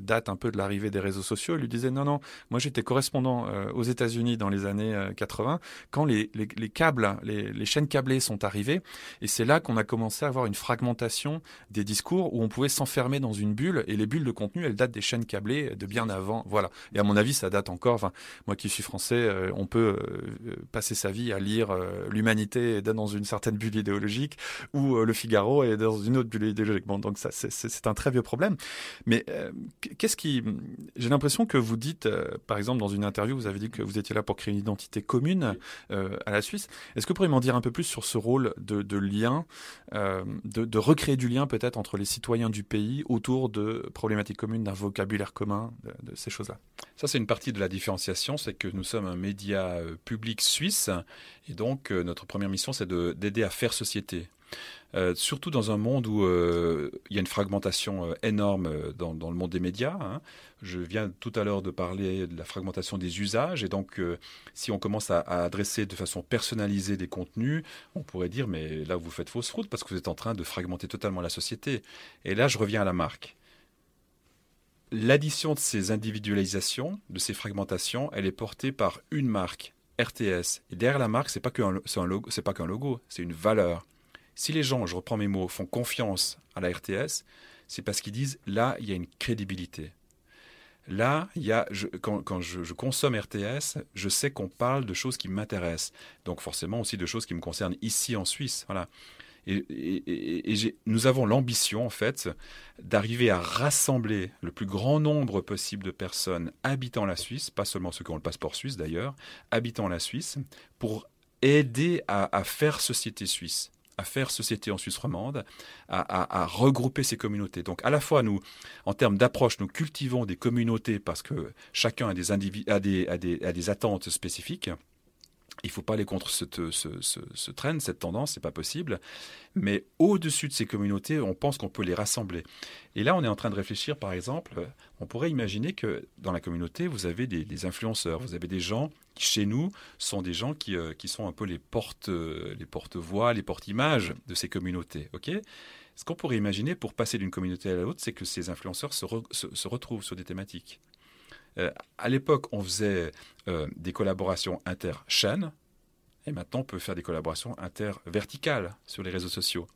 date un peu de l'arrivée des réseaux sociaux. Il lui disait non, non, moi j'étais correspondant aux États-Unis dans les années 80 quand les, les, les câbles, les, les, chaînes câblées sont arrivées et c'est là qu'on a commencé à avoir une fragmentation des discours où on pouvait s'enfermer dans une bulle et les bulles de contenu elles datent des chaînes câblées de bien avant. Voilà. Et à mon avis ça date encore. Moi qui suis français, on peut passer sa vie à lire l'humanité dans une certaine bulle idéologique ou Le Figaro est dans une autre bulle idéologique. Bon, donc ça c'est un très vieux problème. Mais euh, qu'est-ce qui. J'ai l'impression que vous dites, euh, par exemple, dans une interview, vous avez dit que vous étiez là pour créer une identité commune euh, à la Suisse. Est-ce que vous pourriez m'en dire un peu plus sur ce rôle de, lien, de, recréer du lien peut-être entre les citoyens du pays autour de problématiques communes, d'un vocabulaire commun, de, de ces choses-là? Ça, c'est une partie de la différenciation, c'est que nous sommes un média public suisse, et donc notre première mission, c'est d'aider à faire société. Euh, surtout dans un monde où euh, il y a une fragmentation euh, énorme dans, le monde des médias. Hein. Je viens tout à l'heure de parler de la fragmentation des usages, et donc si on commence à, adresser de façon personnalisée des contenus, on pourrait dire mais là vous faites fausse route parce que vous êtes en train de fragmenter totalement la société. Et là je reviens à la marque. L'addition de ces individualisations, de ces fragmentations, elle est portée par une marque, RTS. Et derrière la marque, c'est pas qu'un logo, c'est pas qu'un logo, c'est une valeur. Si les gens, je reprends mes mots, font confiance à la RTS, c'est parce qu'ils disent là, il y a une crédibilité. Là, il y a, quand, je, consomme RTS, je sais qu'on parle de choses qui m'intéressent. Donc forcément aussi de choses qui me concernent ici en Suisse. Voilà. Et, nous avons l'ambition, en fait, d'arriver à rassembler le plus grand nombre possible de personnes habitant la Suisse, pas seulement ceux qui ont le passeport suisse d'ailleurs, habitant la Suisse, pour aider à faire société suisse à faire société en Suisse romande, à, regrouper ces communautés. Donc à la fois, nous, en termes d'approche, nous cultivons des communautés parce que chacun a des, a des, attentes spécifiques. Il ne faut pas aller contre ce, ce, cette tendance, c'est pas possible. Mais au-dessus de ces communautés, on pense qu'on peut les rassembler. Et là, on est en train de réfléchir, par exemple, on pourrait imaginer que dans la communauté, vous avez des, influenceurs, vous avez des gens qui, chez nous, sont des gens qui, euh, sont un peu euh, les porte-voix, les porte-images de ces communautés. Ok? Ce qu'on pourrait imaginer pour passer d'une communauté à l'autre, c'est que ces influenceurs se, retrouvent sur des thématiques. Euh, à l'époque, on faisait des collaborations inter-chaînes, et maintenant on peut faire des collaborations inter-verticales sur les réseaux sociaux.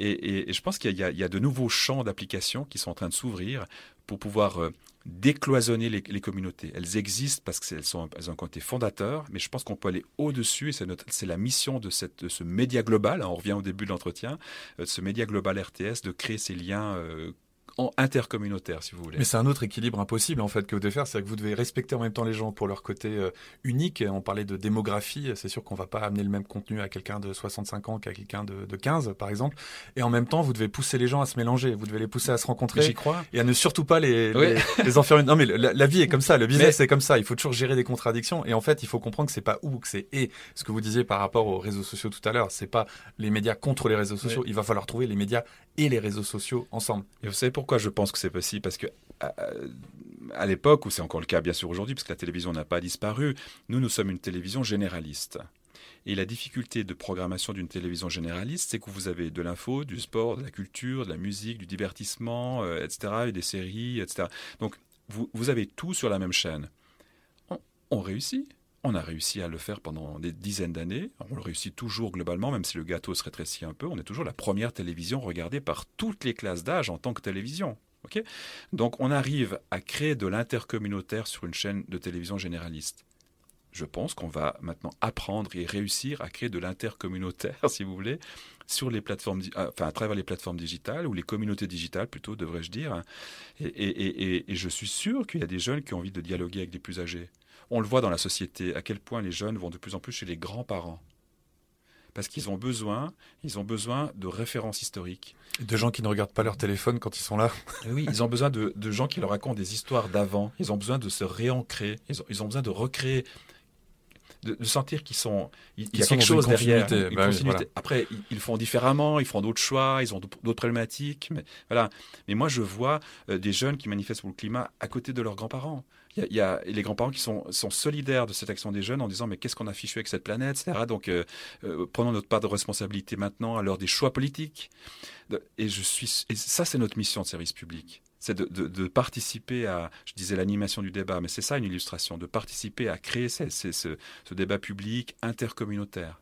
Et, je pense qu'il y, a de nouveaux champs d'application qui sont en train de s'ouvrir pour pouvoir euh, décloisonner les, communautés. Elles existent parce qu'elles ont un côté fondateur, mais je pense qu'on peut aller au-dessus, et c'est la mission de, cette, ce média global, hein, on revient au début de l'entretien, euh, ce média global RTS, de créer ces liens euh, intercommunautaire, si vous voulez. Mais c'est un autre équilibre impossible, en fait, que vous devez faire. C'est que vous devez respecter en même temps les gens pour leur côté euh, unique. On parlait de démographie. C'est sûr qu'on va pas amener le même contenu à quelqu'un de 65 ans qu'à quelqu'un de, de, 15, par exemple. Et en même temps, vous devez pousser les gens à se mélanger. Vous devez les pousser à se rencontrer. J'y crois. Et à ne surtout pas les, les, enfermer. Non, mais la, vie est comme ça. Le business c'est comme ça. Il faut toujours gérer des contradictions. Et en fait, il faut comprendre que c'est pas ou, que c'est et. Ce que vous disiez par rapport aux réseaux sociaux tout à l'heure, c'est pas les médias contre les réseaux sociaux. Il va falloir trouver les médias et les réseaux sociaux ensemble. Et vous savez pourquoi je pense que c'est possible parce que à, l'époque, où c'est encore le cas bien sûr aujourd'hui, parce que la télévision n'a pas disparu, nous, nous sommes une télévision généraliste. Et la difficulté de programmation d'une télévision généraliste, c'est que vous avez de l'info, du sport, de la culture, de la musique, du divertissement, euh, etc., et des séries, etc. Donc, vous, avez tout sur la même chaîne. On réussit. On a réussi à le faire pendant des dizaines d'années. On le réussit toujours globalement, même si le gâteau se rétrécit un peu. On est toujours la première télévision regardée par toutes les classes d'âge en tant que télévision. Donc on arrive à créer de l'intercommunautaire sur une chaîne de télévision généraliste. Je pense qu'on va maintenant apprendre et réussir à créer de l'intercommunautaire, si vous voulez, sur les plateformes, enfin à travers les plateformes digitales ou les communautés digitales plutôt, devrais-je dire. Et, et je suis sûr qu'il y a des jeunes qui ont envie de dialoguer avec des plus âgés. On le voit dans la société, à quel point les jeunes vont de plus en plus chez les grands-parents parce qu'ils ont besoin, ils ont besoin de références historiques. De gens qui ne regardent pas leur téléphone quand ils sont là. oui, ils ont besoin de, gens qui leur racontent des histoires d'avant. Ils ont besoin de se réancrer. Ils ont, besoin de recréer de, sentir qu'ils sont il, y a quelque chose derrière bah après ils, font différemment ils font d'autres choix ils ont d'autres problématiques mais voilà mais moi je vois euh, des jeunes qui manifestent pour le climat à côté de leurs grands-parents il y, a les grands-parents qui sont, solidaires de cette action des jeunes en disant mais qu'est-ce qu'on a fichu avec cette planète, etc. Donc euh, euh, prenons notre part de responsabilité maintenant à l'heure des choix politiques. Et je suis, ça c'est notre mission de service public, c'est de, de, participer à, je disais l'animation du débat, mais c'est ça une illustration, de participer à créer ce, ce débat public intercommunautaire.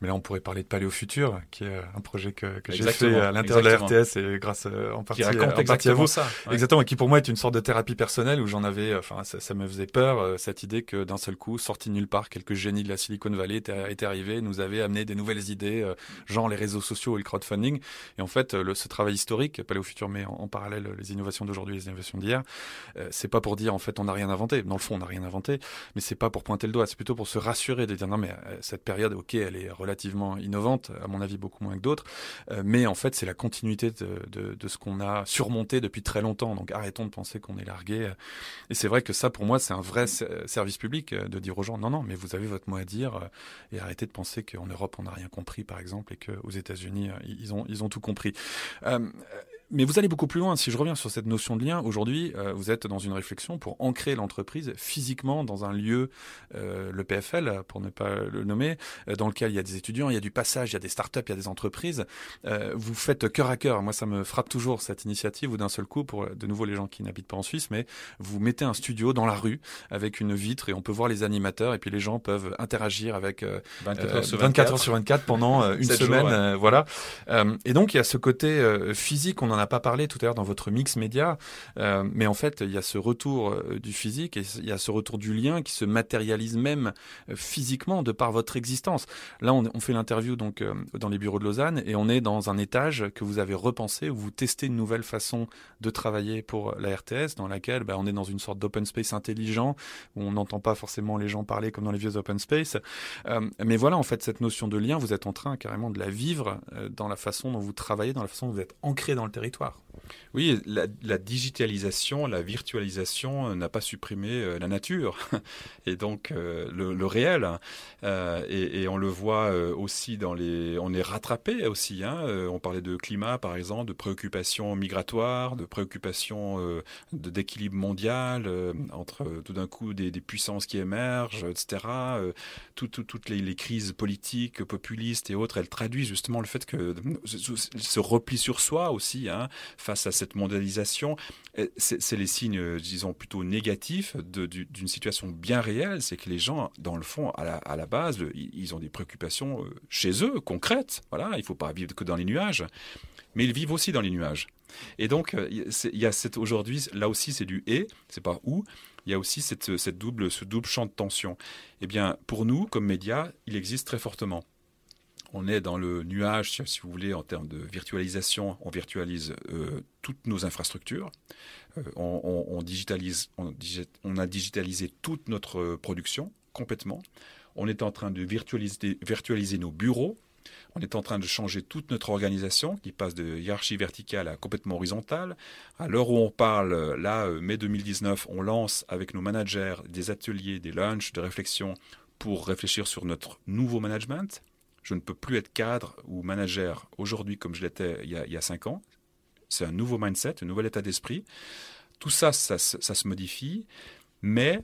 Mais là, on pourrait parler de Paléo Futur, qui est un projet que, que j'ai fait à l'intérieur de la RTS et grâce euh, en partie, en partie à vous. Ça, Exactement, et qui pour moi est une sorte de thérapie personnelle où j'en avais, enfin, ça, ça, me faisait peur, euh, cette idée que d'un seul coup, sorti nulle part, quelques génies de la Silicon Valley étaient, étaient arrivés, nous avaient amené des nouvelles idées, euh, genre les réseaux sociaux et le crowdfunding. Et en fait, le, ce travail historique, Paléo Futur met en, parallèle les innovations d'aujourd'hui et les innovations d'hier, c'est pas pour dire en fait on n'a rien inventé. Dans le fond, on n'a rien inventé, mais c'est pas pour pointer le doigt, c'est plutôt pour se rassurer, de dire non mais cette période, ok, elle est relativement innovante, à mon avis beaucoup moins que d'autres, euh, mais en fait c'est la continuité de, ce qu'on a surmonté depuis très longtemps. Donc arrêtons de penser qu'on est largué. Et c'est vrai que ça pour moi c'est un vrai service public euh, de dire aux gens non non mais vous avez votre mot à dire euh, et arrêtez de penser qu'en Europe on n'a rien compris par exemple et qu'aux États-Unis ils ont ils ont tout compris. Mais vous allez beaucoup plus loin. Si je reviens sur cette notion de lien, aujourd'hui, euh, vous êtes dans une réflexion pour ancrer l'entreprise physiquement dans un lieu, euh, le PFL, pour ne pas le nommer, euh, dans lequel il y a des étudiants, il y a du passage, il y a des startups, il y a des entreprises. vous faites cœur à cœur. Moi, ça me frappe toujours cette initiative où d'un seul coup, pour de nouveau les gens qui n'habitent pas en Suisse, mais vous mettez un studio dans la rue avec une vitre et on peut voir les animateurs et puis les gens peuvent interagir avec 24, heures, sur 24 heures sur 24 pendant une semaine. voilà. et donc, il y a ce côté physique, on n'en a pas parlé tout à l'heure dans votre mix média, euh, mais en fait, il y a ce retour euh, du physique et il y a ce retour du lien qui se matérialise même euh, physiquement de par votre existence. Là, on, fait l'interview donc dans les bureaux de Lausanne et on est dans un étage que vous avez repensé où vous testez une nouvelle façon de travailler pour la RTS, dans laquelle bah, on est dans une sorte d'open space intelligent où on n'entend pas forcément les gens parler comme dans les vieux open space. mais voilà, en fait, cette notion de lien, vous êtes en train carrément de la vivre dans la façon dont vous travaillez, dans la façon dont vous êtes ancré dans le territoire territoire. Oui, la, digitalisation, la virtualisation n'a pas supprimé la nature et donc le, réel. Hein. et, on le voit aussi dans les. On est rattrapé aussi. Hein. on parlait de climat, par exemple, de préoccupations migratoires, de préoccupations d'équilibre mondial entre tout d'un coup des, puissances qui émergent, etc. toutes les, les crises politiques, populistes et autres, elles traduisent justement le fait que ce repli sur soi aussi, hein, face à cette mondialisation, c'est les signes, disons, plutôt négatifs d'une situation bien réelle. C'est que les gens, dans le fond, à la, à la, base, ils ont des préoccupations euh, chez eux, concrètes. Voilà, il ne faut pas vivre que dans les nuages. Mais ils vivent aussi dans les nuages. Et donc, euh, il y a cette aujourd'hui, là aussi, c'est du et, c'est pas où. Il y a aussi cette, cette double, ce double champ de tension. Eh bien, pour nous, comme médias, il existe très fortement on est dans le nuage, si vous voulez, en termes de virtualisation. On virtualise euh, toutes nos infrastructures. Euh, on, digitalise, on, a digitalisé toute notre production complètement. On est en train de virtualiser, nos bureaux. On est en train de changer toute notre organisation qui passe de hiérarchie verticale à complètement horizontale. À l'heure où on parle, là, euh, mai 2019, on lance avec nos managers des ateliers, des lunchs de réflexion pour réfléchir sur notre nouveau management. Je ne peux plus être cadre ou manager aujourd'hui comme je l'étais il, y a cinq ans. C'est un nouveau mindset, un nouvel état d'esprit. Tout ça, ça, se modifie, mais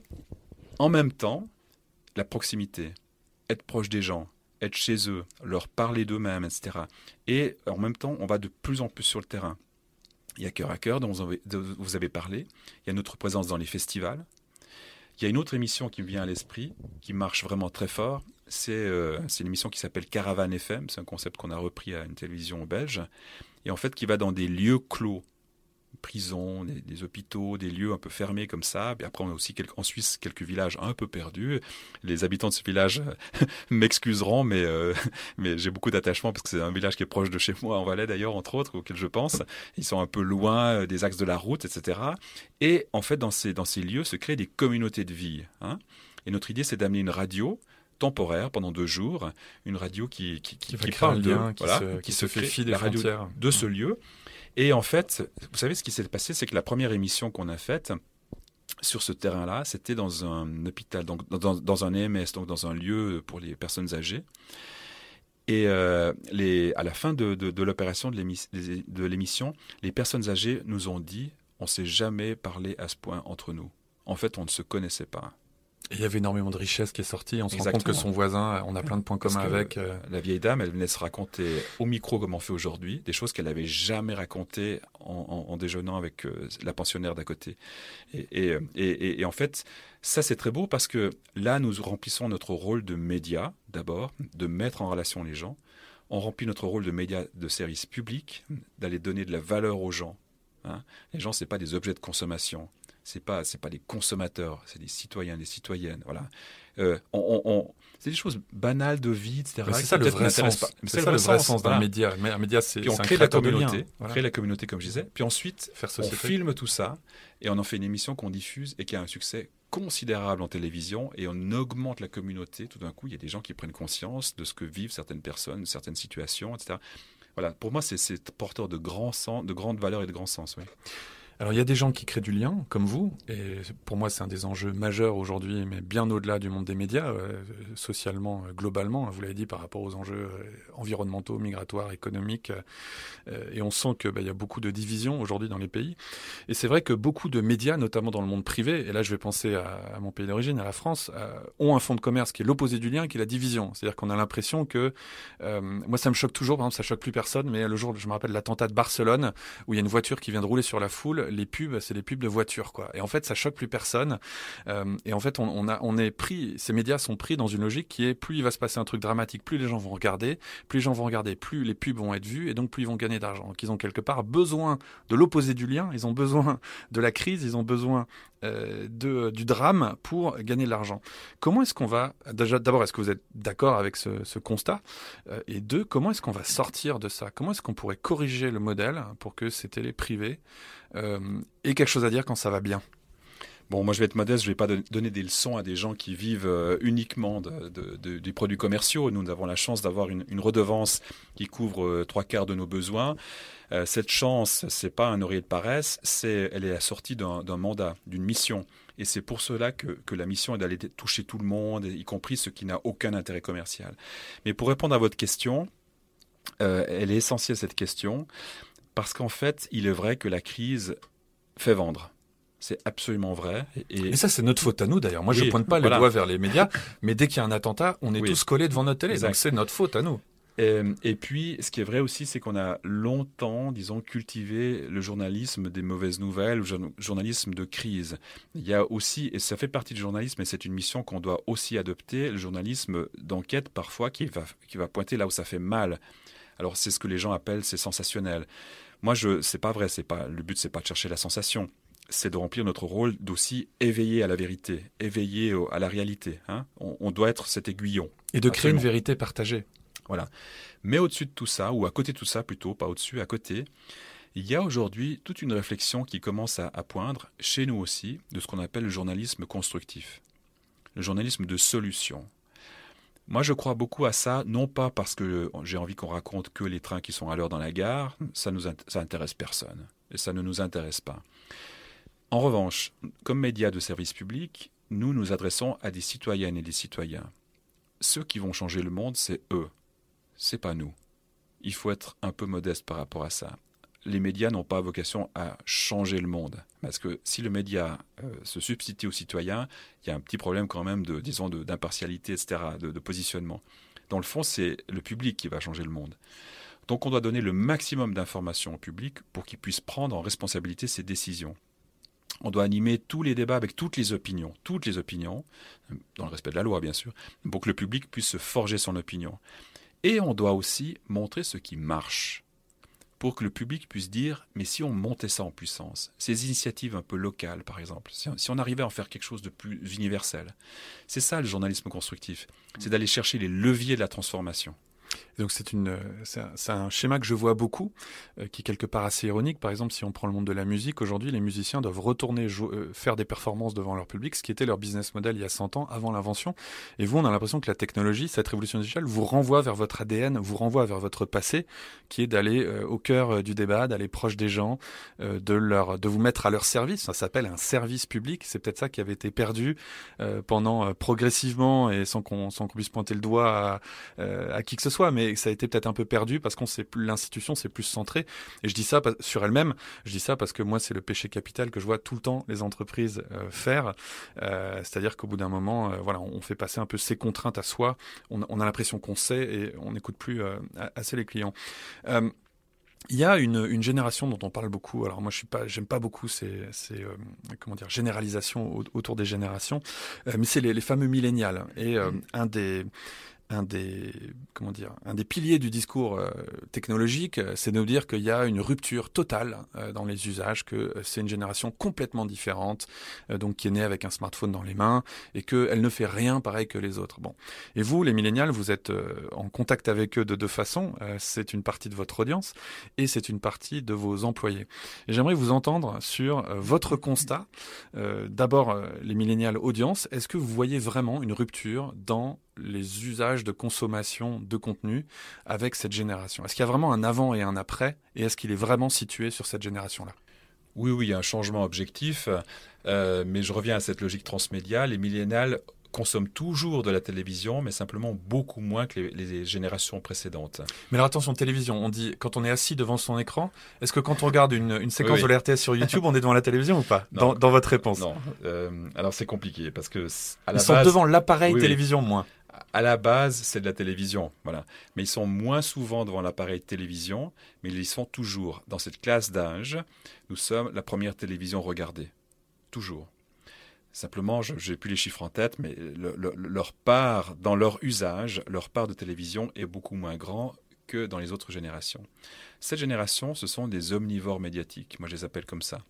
en même temps, la proximité, être proche des gens, être chez eux, leur parler d'eux-mêmes, etc. Et en même temps, on va de plus en plus sur le terrain. Il y a Cœur à Cœur dont vous avez parlé, il y a notre présence dans les festivals. Il y a une autre émission qui me vient à l'esprit, qui marche vraiment très fort, euh, c'est une émission qui s'appelle Caravane FM. C'est un concept qu'on a repris à une télévision belge. Et en fait, qui va dans des lieux clos, prisons, des, hôpitaux, des lieux un peu fermés comme ça. Et après, on a aussi en Suisse quelques villages un peu perdus. Les habitants de ce village m'excuseront, mais, euh, mais j'ai beaucoup d'attachement parce que c'est un village qui est proche de chez moi, en Valais d'ailleurs, entre autres, auquel je pense. Ils sont un peu loin euh, des axes de la route, etc. Et en fait, dans ces, dans ces lieux se créent des communautés de vie. Hein. Et notre idée, c'est d'amener une radio temporaire pendant deux jours, une radio qui, qui, qui, parle de, qui, se, qui se fait fi des radio de ce lieu. Et en fait, vous savez ce qui s'est passé, c'est que la première émission qu'on a faite sur ce terrain-là, c'était dans un hôpital, donc dans, dans, un EMS, donc dans un lieu pour les personnes âgées. Et euh, les, à la fin de, de, de l'opération de l'émission, les personnes âgées nous ont dit on s'est jamais parlé à ce point entre nous. En fait, on ne se connaissait pas il y avait énormément de richesse qui est sortie. On se rend compte que son voisin, on a plein de points communs avec. Euh. La vieille dame, elle venait se raconter au micro comme on fait aujourd'hui, des choses qu'elle n'avait jamais racontées en, déjeunant avec euh, la pensionnaire d'à côté. Et, et, en fait, ça c'est très beau parce que là, nous remplissons notre rôle de média, d'abord, de mettre en relation les gens. On remplit notre rôle de média de service public, d'aller donner de la valeur aux gens. Hein. Les gens, c'est pas des objets de consommation c'est pas c'est pas des consommateurs, c'est des citoyens, des citoyennes. Voilà. Euh, on, c'est des choses banales de vie, etc. C'est ça le vrai sens. C'est ça le vrai sens d'un média. Un média, c'est puis on crée la communauté, on crée la communauté comme je disais. Puis ensuite, Faire on filme tout ça et on en fait une émission qu'on diffuse et qui a un succès considérable en télévision et on augmente la communauté. Tout d'un coup, il y a des gens qui prennent conscience de ce que vivent certaines personnes, certaines situations, etc. Voilà. Pour moi, c'est porteur de grands sens, de grandes valeurs et de grands sens. Oui. Alors il y a des gens qui créent du lien, comme vous, et pour moi c'est un des enjeux majeurs aujourd'hui, mais bien au-delà du monde des médias, euh, socialement, euh, globalement, vous l'avez dit par rapport aux enjeux euh, environnementaux, migratoires, économiques, et on sent qu'il bah, y a beaucoup de divisions aujourd'hui dans les pays. Et c'est vrai que beaucoup de médias, notamment dans le monde privé, et là je vais penser à, mon pays d'origine, à la France, ont un fonds de commerce qui est l'opposé du lien, qui est la division. C'est-à-dire qu'on a l'impression que, moi ça me choque toujours, par exemple ça choque plus personne, mais le jour, je me rappelle l'attentat de Barcelone, où il y a une voiture qui vient de rouler sur la foule, les pubs, c'est des pubs de voitures, quoi. Et en fait, ça choque plus personne. Euh, et en fait, on, a, on est pris, ces médias sont pris dans une logique qui est plus il va se passer un truc dramatique, plus les gens vont regarder, plus les gens vont regarder, plus les pubs vont être vues, et donc plus ils vont gagner d'argent. Donc ils ont quelque part besoin de l'opposé du lien, ils ont besoin de la crise, ils ont besoin euh, de, du drame pour gagner de l'argent. Comment est-ce qu'on va, d'abord, est-ce que vous êtes d'accord avec ce, constat? Euh, Et deux, comment est-ce qu'on va sortir de ça? Comment est-ce qu'on pourrait corriger le modèle pour que ces télés privées euh, aient quelque chose à dire quand ça va bien Bon, moi je vais être modeste, je ne vais pas donner des leçons à des gens qui vivent euh, uniquement de, des produits commerciaux. Nous, avons la chance d'avoir une, redevance qui couvre euh, trois quarts de nos besoins. Cette chance, c'est pas un oreiller de paresse, c'est, elle est assortie d'un, mandat, d'une mission. Et c'est pour cela que, que la mission est d'aller toucher tout le monde, y compris ceux qui n'ont aucun intérêt commercial. Mais pour répondre à votre question, elle est essentielle cette question, parce qu'en fait, il est vrai que la crise fait vendre. C'est absolument vrai. Et, ça, c'est notre faute à nous d'ailleurs. Moi, je ne pointe pas les doigts vers les médias, mais dès qu'il y a un attentat, on est tous collés devant notre télé. Donc c'est notre faute à nous. Et, puis, ce qui est vrai aussi, c'est qu'on a longtemps, disons, cultivé le journalisme des mauvaises nouvelles, le journalisme de crise. Il y a aussi, et ça fait partie du journalisme, et c'est une mission qu'on doit aussi adopter, le journalisme d'enquête parfois qui va, qui va pointer là où ça fait mal. Alors, c'est ce que les gens appellent, c'est sensationnel. Moi, je, c'est pas vrai. C'est pas le but, c'est pas de chercher la sensation c'est de remplir notre rôle d'aussi éveiller à la vérité, éveiller à la réalité. Hein. on, doit être cet aiguillon. Et de créer une vérité partagée. Voilà. Mais au-dessus de tout ça, ou à côté de tout ça plutôt, pas au-dessus, à côté, il y a aujourd'hui toute une réflexion qui commence à, poindre, chez nous aussi, de ce qu'on appelle le journalisme constructif, le journalisme de solution. Moi, je crois beaucoup à ça, non pas parce que j'ai envie qu'on raconte que les trains qui sont à l'heure dans la gare, ça nous intéresse personne, et ça ne nous intéresse pas. En revanche, comme médias de service public, nous nous adressons à des citoyennes et des citoyens. Ceux qui vont changer le monde, c'est eux, c'est pas nous. Il faut être un peu modeste par rapport à ça. Les médias n'ont pas vocation à changer le monde, parce que si le média euh, se substitue aux citoyens, il y a un petit problème quand même de, disons, d'impartialité, etc., de, de positionnement. Dans le fond, c'est le public qui va changer le monde. Donc on doit donner le maximum d'informations au public pour qu'il puisse prendre en responsabilité ses décisions. On doit animer tous les débats avec toutes les opinions, toutes les opinions, dans le respect de la loi bien sûr, pour que le public puisse se forger son opinion. Et on doit aussi montrer ce qui marche, pour que le public puisse dire, mais si on montait ça en puissance, ces initiatives un peu locales par exemple, si on arrivait à en faire quelque chose de plus universel, c'est ça le journalisme constructif, c'est d'aller chercher les leviers de la transformation donc c'est une, c'est un, schéma que je vois beaucoup, euh, qui est quelque part assez ironique. Par exemple, si on prend le monde de la musique, aujourd'hui, les musiciens doivent retourner euh, faire des performances devant leur public, ce qui était leur business model il y a 100 ans, avant l'invention. Et vous, on a l'impression que la technologie, cette révolution digitale, vous renvoie vers votre ADN, vous renvoie vers votre passé, qui est d'aller euh, au cœur du débat, d'aller proche des gens, de leur, de vous mettre à leur service. Ça s'appelle un service public. C'est peut-être ça qui avait été perdu pendant progressivement et sans qu'on, sans qu'on puisse pointer le doigt à, à qui que ce soit, mais ça a été peut-être un peu perdu parce qu'on sait plus l'institution s'est plus centrée. Et je dis ça sur elle-même. Je dis ça parce que moi c'est le péché capital que je vois tout le temps les entreprises euh, faire. Euh, c'est-à-dire qu'au bout d'un moment, euh, voilà, on fait passer un peu ses contraintes à soi. On, on a l'impression qu'on sait et on n'écoute plus assez les clients. Il y a une, une, génération dont on parle beaucoup. Alors moi, je suis pas, j'aime pas beaucoup ces, ces comment dire, généralisations autour des générations, mais c'est les, les, fameux millénials. Et un des un des comment dire un des piliers du discours euh, technologique, euh, c'est de nous dire qu'il y a une rupture totale euh, dans les usages, que c'est une génération complètement différente, donc qui est née avec un smartphone dans les mains et qu'elle ne fait rien pareil que les autres. Bon, et vous, les millénials, vous êtes en contact avec eux de deux façons. c'est une partie de votre audience et c'est une partie de vos employés. J'aimerais vous entendre sur votre constat. D'abord, les millénials audience. Est-ce que vous voyez vraiment une rupture dans les usages de consommation de contenu avec cette génération. Est-ce qu'il y a vraiment un avant et un après Et est-ce qu'il est vraiment situé sur cette génération-là? Oui, oui, il y a un changement objectif, euh, mais je reviens à cette logique transmédiale. Les millénales consomment toujours de la télévision, mais simplement beaucoup moins que les, générations précédentes. Mais alors attention, télévision, on dit quand on est assis devant son écran, est-ce que quand on regarde une, séquence de l'RTS sur YouTube, on est devant la télévision ou pas? Dans, votre réponse. Non, euh, alors c'est compliqué parce que à la ils sont devant l'appareil télévision moins à la base, c'est de la télévision, voilà. Mais ils sont moins souvent devant l'appareil télévision, mais ils y sont toujours. Dans cette classe d'âge, nous sommes la première télévision regardée. Toujours. Simplement, je n'ai plus les chiffres en tête, mais leur part, dans leur usage, leur part de télévision est beaucoup moins grand que dans les autres générations. Cette génération, ce sont des omnivores médiatiques. Moi, je les appelle comme ça.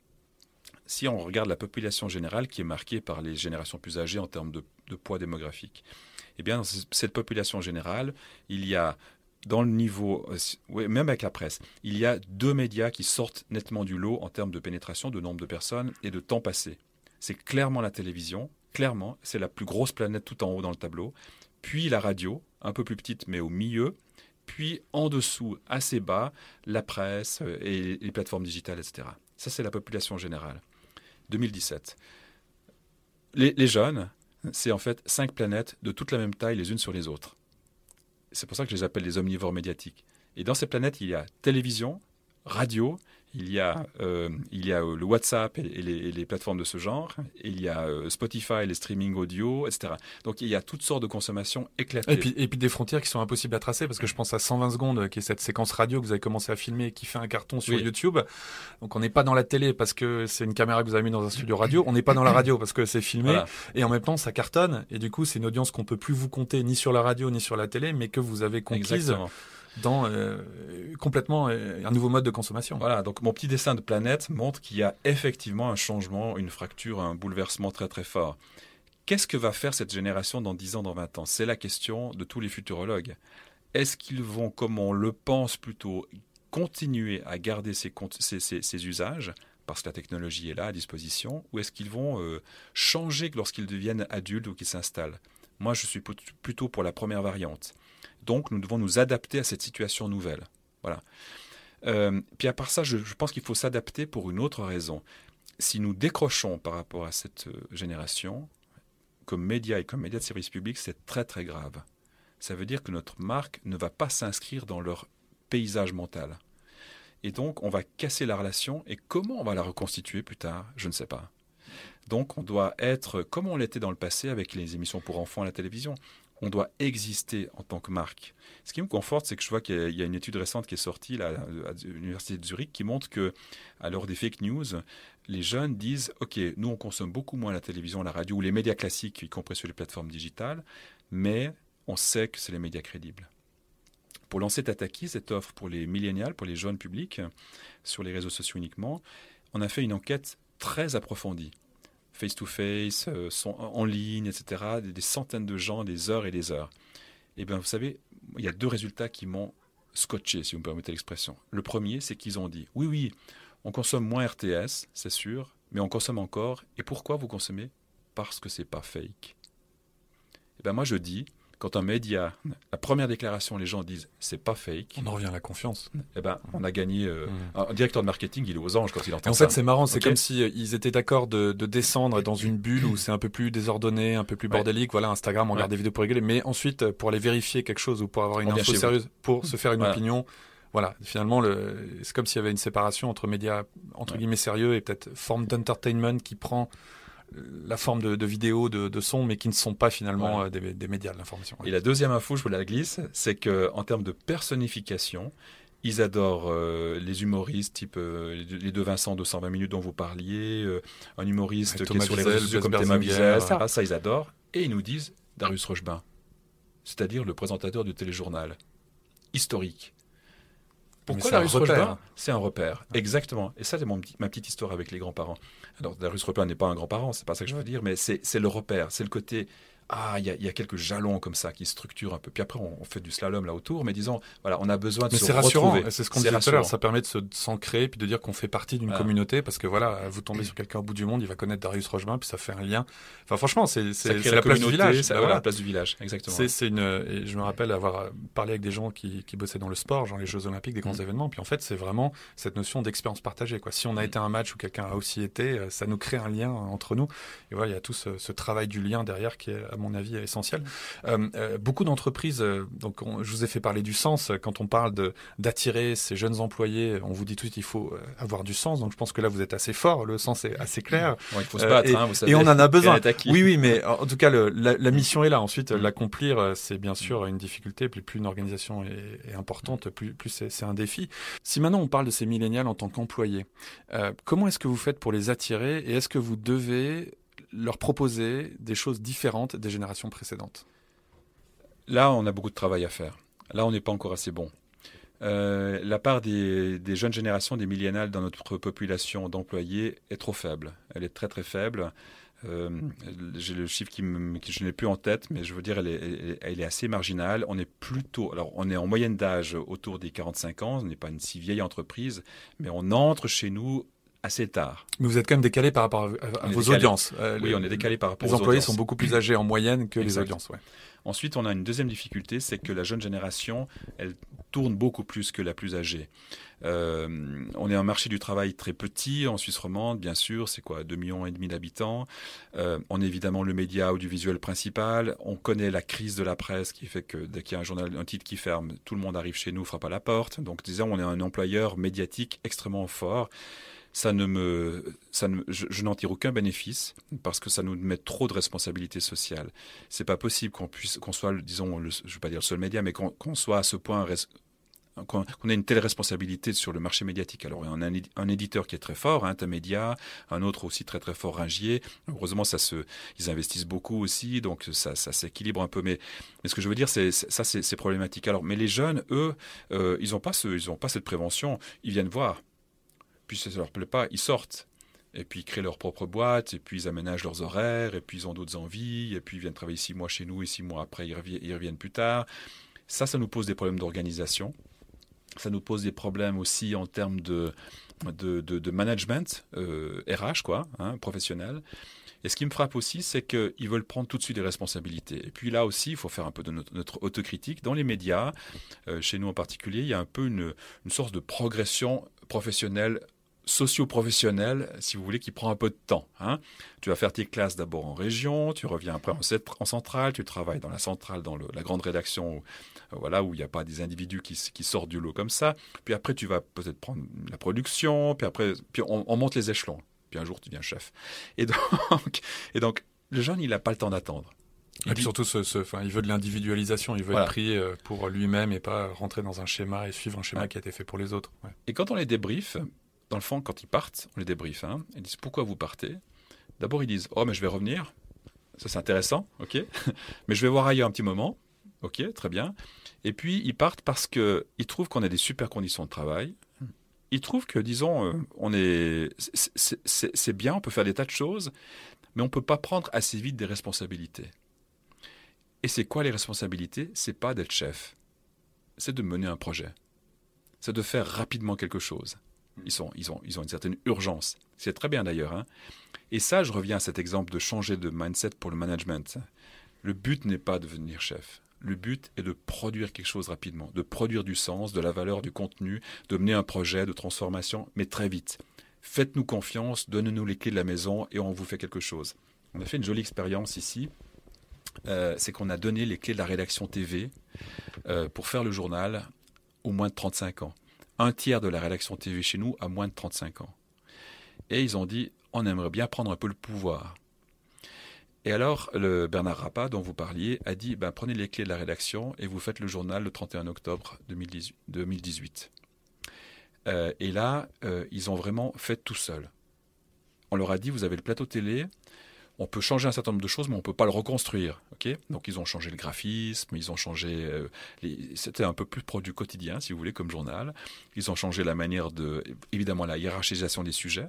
Si on regarde la population générale qui est marquée par les générations plus âgées en termes de poids démographique, eh bien, dans cette population générale, il y a dans le niveau, euh, même avec la presse, il y a deux médias qui sortent nettement du lot en termes de pénétration, de nombre de personnes et de temps passé. c'est clairement la télévision, clairement, c'est la plus grosse planète tout en haut dans le tableau, puis la radio, un peu plus petite mais au milieu, puis en dessous, assez bas, la presse euh, et les plateformes digitales, etc. Ça, c'est la population générale. 2017. Les, les jeunes, c'est en fait cinq planètes de toute la même taille les unes sur les autres. C'est pour ça que je les appelle les omnivores médiatiques. Et dans ces planètes, il y a télévision, radio, il y a, euh, il y a euh, le WhatsApp et, les, plateformes de ce genre, il y a euh, Spotify, les streaming audio, etc. Donc il y a toutes sortes de consommations éclatées. Et puis, et puis des frontières qui sont impossibles à tracer, parce que je pense à 120 secondes, qui est cette séquence radio que vous avez commencé à filmer et qui fait un carton sur YouTube. Donc on n'est pas dans la télé parce que c'est une caméra que vous avez mis dans un studio radio, on n'est pas dans la radio parce que c'est filmé, et en même temps ça cartonne, et du coup c'est une audience qu'on peut plus vous compter ni sur la radio ni sur la télé, mais que vous avez conquise. Exactement dans euh, complètement euh, un nouveau mode de consommation. Voilà, donc mon petit dessin de planète montre qu'il y a effectivement un changement, une fracture, un bouleversement très très fort. Qu'est-ce que va faire cette génération dans 10 ans, dans 20 ans? C'est la question de tous les futurologues. Est-ce qu'ils vont, comme on le pense plutôt, continuer à garder ces, usages parce que la technologie est là à disposition, ou est-ce qu'ils vont euh, changer lorsqu'ils deviennent adultes ou qu'ils s'installent? Moi, je suis plutôt pour la première variante. Donc, nous devons nous adapter à cette situation nouvelle. Voilà. Euh, puis à part ça, je, pense qu'il faut s'adapter pour une autre raison. Si nous décrochons par rapport à cette euh, génération, comme média et comme média de service public, c'est très très grave. Ça veut dire que notre marque ne va pas s'inscrire dans leur paysage mental. Et donc, on va casser la relation. Et comment on va la reconstituer plus tard Je ne sais pas. Donc, on doit être comme on l'était dans le passé avec les émissions pour enfants à la télévision on doit exister en tant que marque. Ce qui me conforte, c'est que je vois qu'il y a une étude récente qui est sortie à l'université de Zurich qui montre que, à l'heure des fake news, les jeunes disent OK, nous on consomme beaucoup moins la télévision, la radio ou les médias classiques, y compris sur les plateformes digitales, mais on sait que c'est les médias crédibles. Pour lancer Tataki, cette offre pour les millénials, pour les jeunes publics, sur les réseaux sociaux uniquement, on a fait une enquête très approfondie face-to-face, euh, en ligne, etc. Des, centaines de gens, des heures et des heures. Eh bien, vous savez, il y a deux résultats qui m'ont scotché, si vous me permettez l'expression. Le premier, c'est qu'ils ont dit, oui, oui, on consomme moins RTS, c'est sûr, mais on consomme encore. Et pourquoi vous consommez? Parce que c'est pas fake. Eh bien moi, je dis, quand un média, la première déclaration, les gens disent c'est pas fake. On en revient à la confiance. Eh ben, on a gagné. Euh, mm. Un directeur de marketing, il est aux anges quand il entend en ça. En fait, c'est marrant. C'est comme si euh, ils étaient d'accord de, descendre dans une bulle où c'est un peu plus désordonné, un peu plus bordélique. Voilà, Instagram, on regarde des vidéos pour rigoler. Mais ensuite, pour aller vérifier quelque chose ou pour avoir une info sérieuse, pour se faire une opinion, voilà, finalement, c'est comme s'il y avait une séparation entre médias entre guillemets sérieux et peut-être forme d'entertainment qui prend la forme de, vidéos, de, de sons, mais qui ne sont pas finalement euh, des, médias de l'information. Et la deuxième info, je vous la glisse, c'est que en termes de personnification, ils adorent euh, les humoristes, type euh, les deux Vincent de 120 minutes dont vous parliez, un humoriste qui est sur les réseaux comme Thomas Wiesel, ça, ça ils adorent. Et ils nous disent Darius Rochebin, c'est-à-dire le présentateur du téléjournal historique. Pourquoi Darius Rochebin C'est un repère, exactement. Et ça, c'est ma petite histoire avec les grands-parents. Alors, Darius Rochebin n'est pas un grand-parent, c'est pas ça que je veux dire, mais c'est le repère, c'est le côté ah, il y, a quelques jalons comme ça qui structurent un peu. Puis après, on, fait du slalom là autour, mais disons, voilà, on a besoin de mais se rassurant. C'est ce qu'on disait tout à l'heure. Ça permet de s'ancrer puis de dire qu'on fait partie d'une communauté parce que voilà, vous tombez sur quelqu'un au bout du monde, il va connaître Darius Rochemin, puis ça fait un lien. Enfin, franchement, c'est la, place du village. C'est la place du village, exactement. C'est une. Et je me rappelle avoir parlé avec des gens qui, qui bossaient dans le sport, genre les Jeux Olympiques, des grands mm. événements. Puis en fait, c'est vraiment cette notion d'expérience partagée. Quoi. Si on a mm. été à un match où quelqu'un a aussi été, euh, ça nous crée un lien entre nous. Et voilà, il y a tout ce, ce travail du lien derrière qui est, à mon avis, essentiel. Euh, euh, beaucoup d'entreprises, euh, donc je vous ai fait parler du sens, quand on parle d'attirer ces jeunes employés, on vous dit tout de suite il faut avoir du sens, donc je pense que là vous êtes assez fort, le sens est assez clair. il faut se battre, et, hein, vous savez, et on en a besoin. Oui, oui, mais en tout cas la, mission est là. Ensuite, mm. l'accomplir, c'est bien sûr une difficulté, puis plus une organisation est, importante, plus, plus c'est un défi. Si maintenant on parle de ces millénials en tant qu'employés, comment est-ce que vous faites pour les attirer et est-ce que vous devez leur proposer des choses différentes des générations précédentes Là, on a beaucoup de travail à faire. Là, on n'est pas encore assez bon. Euh, la part des, jeunes générations, des millénales dans notre population d'employés est trop faible. Elle est très très faible. Euh, j'ai le chiffre qui, je n'ai plus en tête, mais je veux dire, elle est, elle est assez marginale. On est plutôt, alors on est en moyenne d'âge autour des 45 ans. On n'est pas une si vieille entreprise, mais on entre chez nous assez tard. Mais vous êtes quand même décalé par rapport à, vos audiences. oui, on est décalé par rapport aux audiences. Les employés sont beaucoup plus âgés en moyenne que les audiences. Ouais. Ensuite, on a une deuxième difficulté, c'est que la jeune génération, elle tourne beaucoup plus que la plus âgée. Euh, on est un marché du travail très petit en Suisse romande, bien sûr, c'est quoi, 2 millions et demi d'habitants. Euh, on est évidemment le média audiovisuel principal. On connaît la crise de la presse qui fait que dès qu'il y a un journal, un titre qui ferme, tout le monde arrive chez nous, frappe à la porte. Donc, disons, on est un employeur médiatique extrêmement fort ça ne me, ça ne, je, n'en tire aucun bénéfice parce que ça nous met trop de responsabilités sociales. C'est pas possible qu'on puisse, qu'on soit, disons, le, je veux pas dire le seul média, mais qu'on soit à ce point qu'on ait une telle responsabilité sur le marché médiatique. Alors, on a un, éditeur qui est très fort, hein, Média, un autre aussi très très fort, Ringier. Heureusement, ça se, ils investissent beaucoup aussi, donc ça, ça s'équilibre un peu. Mais, mais ce que je veux dire, c'est ça, c'est problématique. Alors, mais les jeunes, eux, euh, ils n'ont pas ce, ils ont pas cette prévention. Ils viennent voir puis si ça leur plaît pas, ils sortent. Et puis ils créent leur propre boîte, et puis ils aménagent leurs horaires, et puis ils ont d'autres envies, et puis ils viennent travailler six mois chez nous, et six mois après ils reviennent, plus tard. Ça, ça nous pose des problèmes d'organisation. Ça nous pose des problèmes aussi en termes de, de, management, euh, RH, quoi, hein, professionnel. Et ce qui me frappe aussi, c'est qu'ils veulent prendre tout de suite des responsabilités. Et puis là aussi, il faut faire un peu de notre, autocritique. Dans les médias, euh, chez nous en particulier, il y a un peu une, une source de progression professionnelle socio-professionnel, si vous voulez, qui prend un peu de temps. Hein. Tu vas faire tes classes d'abord en région, tu reviens après en, en, centrale, tu travailles dans la centrale, dans la grande rédaction, où, euh, voilà, où il n'y a pas des individus qui, sortent du lot comme ça. Puis après, tu vas peut-être prendre la production, puis après, puis on, monte les échelons. Puis un jour, tu deviens chef. Et donc, et donc le jeune, il n'a pas le temps d'attendre. Et, puis surtout, ce, ce, il veut de l'individualisation, il veut être pris euh, pour lui-même et pas rentrer dans un schéma et suivre un schéma qui a été fait pour les autres. Et quand on les débriefe, dans le fond, quand ils partent, on les débriefe. Hein, ils disent pourquoi vous partez? D'abord, ils disent oh mais je vais revenir. Ça c'est intéressant, ok? mais je vais voir ailleurs un petit moment, ok, très bien. Et puis ils partent parce que ils trouvent qu'on a des super conditions de travail. Ils trouvent que, disons, euh, on est, c'est bien, on peut faire des tas de choses, mais on peut pas prendre assez vite des responsabilités. Et c'est quoi les responsabilités? C'est pas d'être chef, c'est de mener un projet, c'est de faire rapidement quelque chose. Ils, ils, ont, ils ont une certaine urgence. C'est très bien d'ailleurs. Hein. Et ça, je reviens à cet exemple de changer de mindset pour le management. Le but n'est pas de devenir chef. Le but est de produire quelque chose rapidement, de produire du sens, de la valeur, du contenu, de mener un projet de transformation, mais très vite. Faites-nous confiance, donnez-nous les clés de la maison et on vous fait quelque chose. On a fait une jolie expérience ici. Euh, c'est qu'on a donné les clés de la rédaction TV euh, pour faire le journal au moins de 35 ans un tiers de la rédaction TV chez nous a moins de 35 ans. Et ils ont dit, on aimerait bien prendre un peu le pouvoir. Et alors, le Bernard Rappa, dont vous parliez, a dit, ben, prenez les clés de la rédaction et vous faites le journal le 31 octobre 2018. Euh, et là, euh, ils ont vraiment fait tout seul. On leur a dit, vous avez le plateau télé, on peut changer un certain nombre de choses, mais on ne peut pas le reconstruire. Donc ils ont changé le graphisme, ils ont changé... Euh, c'était un peu plus produit quotidien, si vous voulez, comme journal. Ils ont changé la manière de... Évidemment, la hiérarchisation des sujets.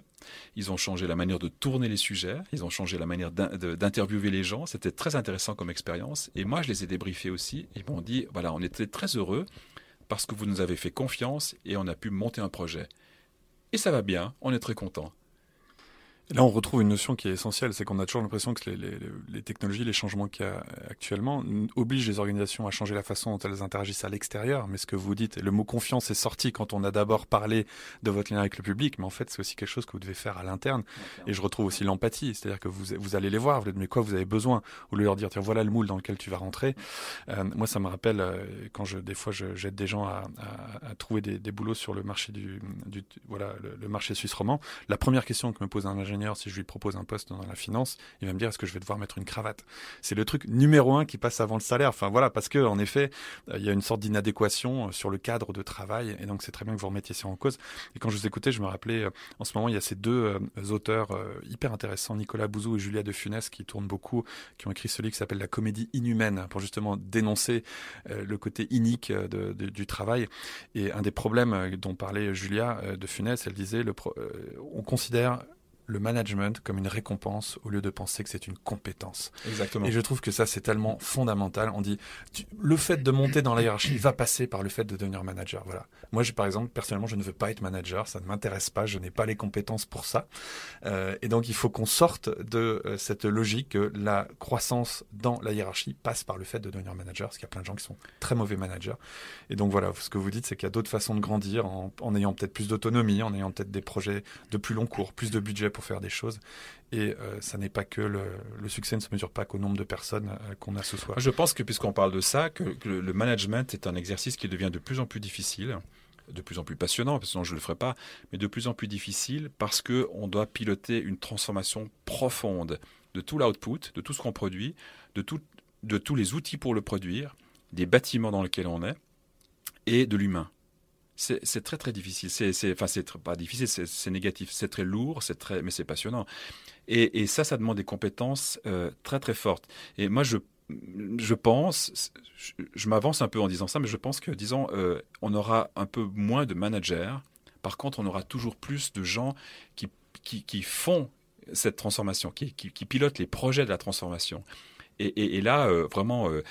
Ils ont changé la manière de tourner les sujets. Ils ont changé la manière d'interviewer les gens. C'était très intéressant comme expérience. Et moi, je les ai débriefés aussi. Ils m'ont dit, voilà, on était très heureux parce que vous nous avez fait confiance et on a pu monter un projet. Et ça va bien, on est très content. Là, on retrouve une notion qui est essentielle, c'est qu'on a toujours l'impression que les, les, technologies, les changements qu'il y a actuellement, obligent les organisations à changer la façon dont elles interagissent à l'extérieur. Mais ce que vous dites, le mot confiance est sorti quand on a d'abord parlé de votre lien avec le public, mais en fait, c'est aussi quelque chose que vous devez faire à l'interne. Et je retrouve aussi l'empathie, c'est-à-dire que vous, vous allez les voir, vous leur dites mais quoi vous avez besoin, ou leur dire tiens voilà le moule dans lequel tu vas rentrer. Euh, moi, ça me rappelle euh, quand je, des fois, j'aide des gens à, à, à trouver des, des, boulots sur le marché du, du voilà, le, le marché suisse roman. La première question que me pose un si je lui propose un poste dans la finance, il va me dire est-ce que je vais devoir mettre une cravate? C'est le truc numéro un qui passe avant le salaire. Enfin voilà, parce que en effet, euh, il y a une sorte d'inadéquation euh, sur le cadre de travail, et donc c'est très bien que vous remettiez ça en cause. Et quand je vous écoutais, je me rappelais, euh, en ce moment, il y a ces deux auteurs hyper intéressants, Nicolas Bouzou et Julia de Funès, qui tournent beaucoup, qui ont écrit ce livre qui s'appelle La comédie inhumaine, pour justement dénoncer le côté inique du travail. Et un des problèmes dont parlait Julia de Funès, elle disait, le on considère le management comme une récompense au lieu de penser que c'est une compétence. Exactement. Et je trouve que ça, c'est tellement fondamental. On dit, le fait de monter dans la hiérarchie va passer par le fait de devenir manager. Voilà. Moi, je, par exemple, personnellement, je ne veux pas être manager. Ça ne m'intéresse pas. Je n'ai pas les compétences pour ça. Euh, et donc, il faut qu'on sorte de euh, cette logique que la croissance dans la hiérarchie passe par le fait de devenir manager. Parce qu'il y a plein de gens qui sont très mauvais managers. Et donc, voilà, ce que vous dites, c'est qu'il y a d'autres façons de grandir en, en ayant peut-être plus d'autonomie, en ayant peut-être des projets de plus long cours, plus de budget pour faire des choses. Et euh, ça n'est pas que le, succès ne se mesure pas qu'au nombre de personnes euh, qu'on a ce soir. Je pense que puisqu'on parle de ça, que, que, le management est un exercice qui devient de plus en plus difficile, de plus en plus passionnant, parce que sinon je ne le ferai pas, mais de plus en plus difficile parce qu'on doit piloter une transformation profonde de tout l'output, de tout ce qu'on produit, de, tout, de tous les outils pour le produire, des bâtiments dans lesquels on est, et de l'humain. C'est très très difficile. C'est enfin c'est pas difficile, c'est négatif. C'est très lourd, c'est très mais c'est passionnant. Et, ça, ça demande des compétences euh, très très fortes. Et moi, je je pense, je, m'avance un peu en disant ça, mais je pense que disons, euh, on aura un peu moins de managers. Par contre, on aura toujours plus de gens qui qui, font cette transformation, qui, qui pilotent les projets de la transformation. Et, là, euh, vraiment, euh,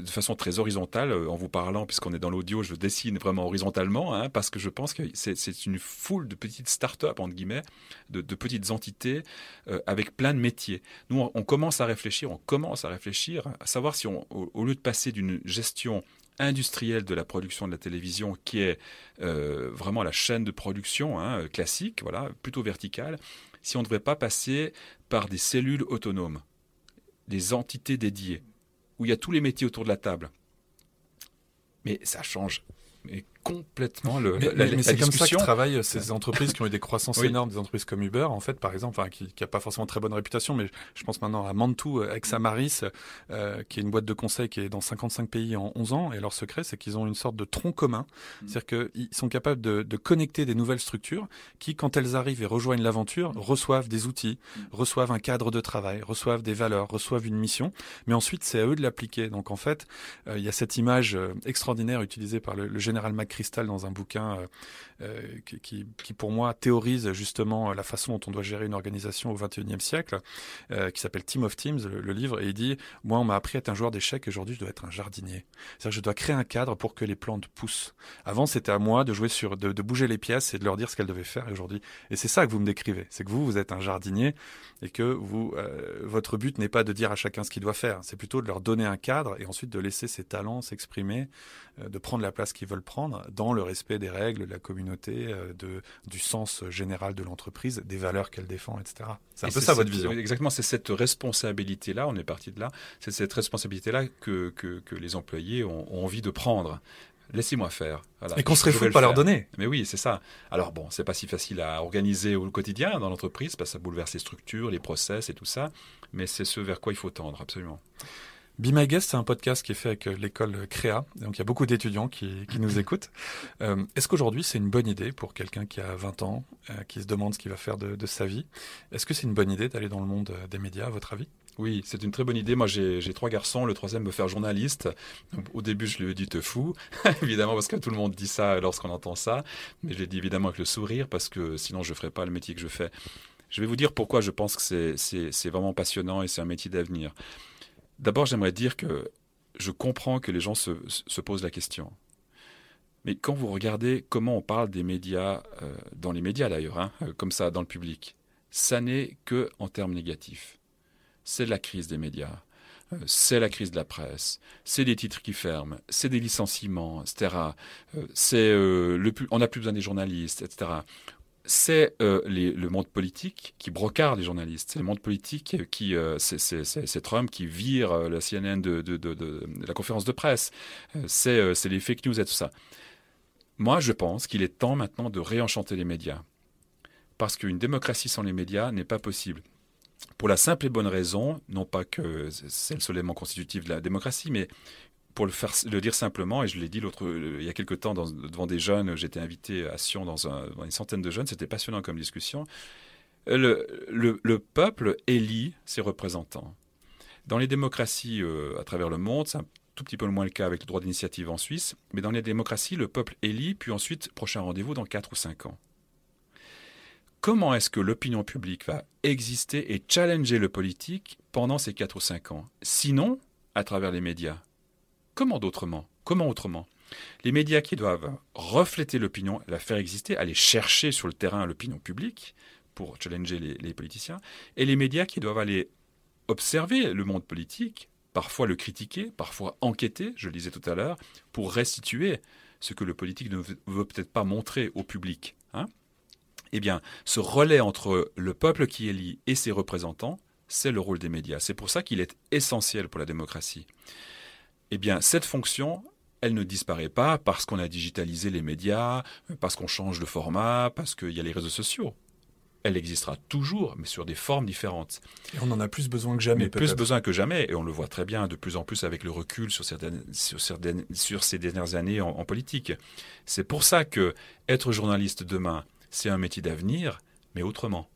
de façon très horizontale, euh, en vous parlant, puisqu'on est dans l'audio, je dessine vraiment horizontalement, hein, parce que je pense que c'est une foule de petites start-up, entre guillemets, de, petites entités euh, avec plein de métiers. Nous, on, commence à réfléchir, on commence à réfléchir, à savoir si, au, lieu de passer d'une gestion industrielle de la production de la télévision, qui est euh, vraiment la chaîne de production hein, classique, voilà, plutôt verticale, si on ne devrait pas passer par des cellules autonomes des entités dédiées, où il y a tous les métiers autour de la table. Mais ça change complètement le. Mais, la, mais, mais c'est comme ça que travaillent ces entreprises qui ont eu des croissances oui. énormes, des entreprises comme Uber, en fait, par exemple, enfin, qui n'a pas forcément très bonne réputation, mais je pense maintenant à Mantou, ex-Amaris, euh, qui est une boîte de conseil qui est dans 55 pays en 11 ans, et leur secret, c'est qu'ils ont une sorte de tronc commun, mmh. c'est-à-dire qu'ils sont capables de, de, connecter des nouvelles structures qui, quand elles arrivent et rejoignent l'aventure, reçoivent des outils, mmh. reçoivent un cadre de travail, reçoivent des valeurs, reçoivent une mission, mais ensuite, c'est à eux de l'appliquer. Donc, en fait, euh, il y a cette image euh, extraordinaire utilisée par le, le général McChrystal dans un bouquin euh, qui, qui, pour moi, théorise justement la façon dont on doit gérer une organisation au XXIe siècle, euh, qui s'appelle Team of Teams, le, livre, et il dit, moi, on m'a appris à être un joueur d'échecs, aujourd'hui, je dois être un jardinier. C'est-à-dire je dois créer un cadre pour que les plantes poussent. Avant, c'était à moi de jouer sur, de, de, bouger les pièces et de leur dire ce qu'elles devaient faire aujourd'hui. Et c'est ça que vous me décrivez. C'est que vous, vous êtes un jardinier et que vous, euh, votre but n'est pas de dire à chacun ce qu'il doit faire. C'est plutôt de leur donner un cadre et ensuite de laisser ses talents s'exprimer, euh, de prendre la place qu'ils veulent prendre dans le respect des règles de la communauté, euh, de, du sens général de l'entreprise, des valeurs qu'elle défend, etc. C'est un et peu ça votre vision. Exactement, c'est cette responsabilité-là, on est parti de là, c'est cette responsabilité-là que, que, que, les employés ont, ont envie de prendre laissez-moi faire. Voilà. Et qu'on serait fou de pas leur donner. Mais oui, c'est ça. Alors bon, c'est pas si facile à organiser au quotidien dans l'entreprise parce que ça bouleverse les structures, les process et tout ça. Mais c'est ce vers quoi il faut tendre, absolument. Be My Guest, c'est un podcast qui est fait avec l'école Créa. Donc il y a beaucoup d'étudiants qui, qui, nous écoutent. Euh, Est-ce qu'aujourd'hui c'est une bonne idée pour quelqu'un qui a 20 ans, euh, qui se demande ce qu'il va faire de, de sa vie? Est-ce que c'est une bonne idée d'aller dans le monde des médias, à votre avis? Oui, c'est une très bonne idée. Moi, j'ai trois garçons. Le troisième me faire journaliste. Au début, je lui ai dit te fou, évidemment, parce que tout le monde dit ça lorsqu'on entend ça. Mais je l'ai dit évidemment avec le sourire, parce que sinon, je ne ferais pas le métier que je fais. Je vais vous dire pourquoi je pense que c'est vraiment passionnant et c'est un métier d'avenir. D'abord, j'aimerais dire que je comprends que les gens se, se, posent la question. Mais quand vous regardez comment on parle des médias, euh, dans les médias d'ailleurs, hein, comme ça, dans le public, ça n'est que en termes négatifs c'est la crise des médias, euh, c'est la crise de la presse, c'est des titres qui ferment, c'est des licenciements, etc. Euh, c'est euh, le plus, on n'a plus besoin des journalistes, etc. C'est euh, le monde politique qui brocarde les journalistes. C'est le monde politique qui, euh, c'est Trump qui vire la CNN de, la conférence de presse. C'est les fake news et tout ça. Moi, je pense qu'il est temps maintenant de réenchanter les médias. Parce qu'une démocratie sans les médias n'est pas possible pour la simple et bonne raison, non pas que c'est le seul élément constitutif de la démocratie, mais pour le, dire simplement, et je l'ai dit l'autre, il y a quelque temps devant des jeunes, j'étais invité à Sion dans, un, dans, une centaine de jeunes, c'était passionnant comme discussion. Le, le, le, peuple élit ses représentants. Dans les démocraties euh, à travers le monde, c'est un tout petit peu moins le cas avec le droit d'initiative en Suisse, mais dans les démocraties, le peuple élit, puis ensuite, prochain rendez-vous dans 4 ou 5 ans comment est-ce que l'opinion publique va exister et challenger le politique pendant ces 4 ou 5 ans? Sinon, à travers les médias. Comment d'autrement? Comment autrement? Les médias qui doivent refléter l'opinion, la faire exister, aller chercher sur le terrain l'opinion publique pour challenger les, politiciens, et les médias qui doivent aller observer le monde politique, parfois le critiquer, parfois enquêter, je le disais tout à l'heure, pour restituer ce que le politique ne veut peut-être pas montrer au public. Hein eh bien, ce relais entre le peuple qui élit et ses représentants, c'est le rôle des médias. C'est pour ça qu'il est essentiel pour la démocratie. Eh bien, cette fonction, elle ne disparaît pas parce qu'on a digitalisé les médias, parce qu'on change de format, parce qu'il y a les réseaux sociaux elle existera toujours, mais sur des formes différentes. Et on en a plus besoin que jamais. plus besoin que jamais, et on le voit très bien de plus en plus avec le recul sur, certaines, sur, certaines, sur ces dernières années en, en politique. C'est pour ça que être journaliste demain, c'est un métier d'avenir, mais autrement.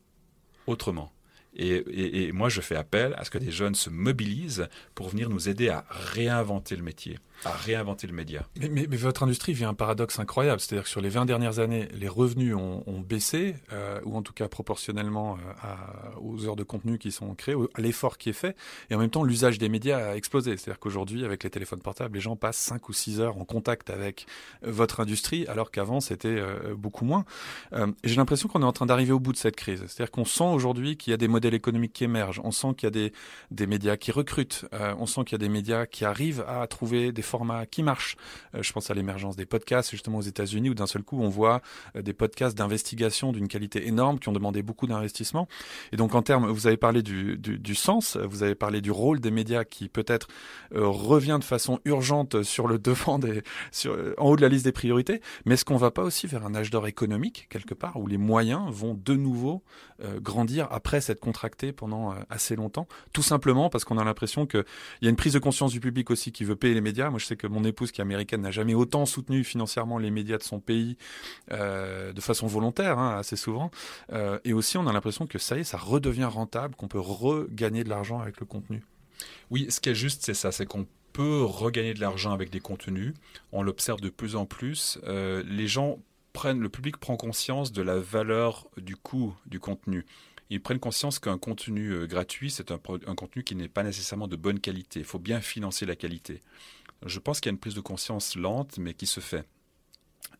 Autrement. Et, moi, je fais appel à ce que des jeunes se mobilisent pour venir nous aider à réinventer le métier, à réinventer le média. Mais, votre industrie vit un paradoxe incroyable. C'est-à-dire que sur les 20 dernières années, les revenus ont, baissé, euh, ou en tout cas proportionnellement euh, aux heures de contenu qui sont créées, à l'effort qui est fait. Et en même temps, l'usage des médias a explosé. C'est-à-dire qu'aujourd'hui, avec les téléphones portables, les gens passent 5 ou 6 heures en contact avec euh, votre industrie, alors qu'avant, c'était beaucoup moins. et j'ai l'impression qu'on est en train d'arriver au bout de cette crise. C'est-à-dire qu'on sent aujourd'hui qu'il y a des modèles économique qui émerge. On sent qu'il y a des, des médias qui recrutent. Euh, on sent qu'il y a des médias qui arrivent à trouver des qui marchent. Euh, je pense à l'émergence des podcasts, justement aux États-Unis, où d'un seul coup, on voit euh, des podcasts d'investigation d'une qualité énorme qui ont demandé beaucoup d'investissement. Et donc, en termes, vous avez parlé du, du, sens, vous avez parlé du rôle des médias qui peut-être revient de façon urgente sur le devant des, en haut de la liste des priorités. Mais est-ce qu'on va pas aussi vers un âge d'or économique quelque part où les moyens vont de nouveau grandir après cette contracté pendant euh, assez longtemps, tout simplement parce qu'on a l'impression qu'il y a une prise de conscience du public aussi qui veut payer les médias. Moi, je sais que mon épouse, qui est américaine, n'a jamais autant soutenu financièrement les médias de son pays euh, de façon volontaire, hein, assez souvent. Euh, et aussi, on a l'impression que ça y est, ça redevient rentable, qu'on peut regagner de l'argent avec le contenu. Oui, ce qui est juste, c'est ça, c'est qu'on peut regagner de l'argent avec des contenus. On l'observe de plus en plus. les gens prennent, le public prend conscience de la valeur du coût du contenu ils prennent conscience qu'un contenu euh, gratuit, c'est un, contenu qui n'est pas nécessairement de bonne qualité. Il faut bien financer la qualité. Je pense qu'il y a une prise de conscience lente, mais qui se fait.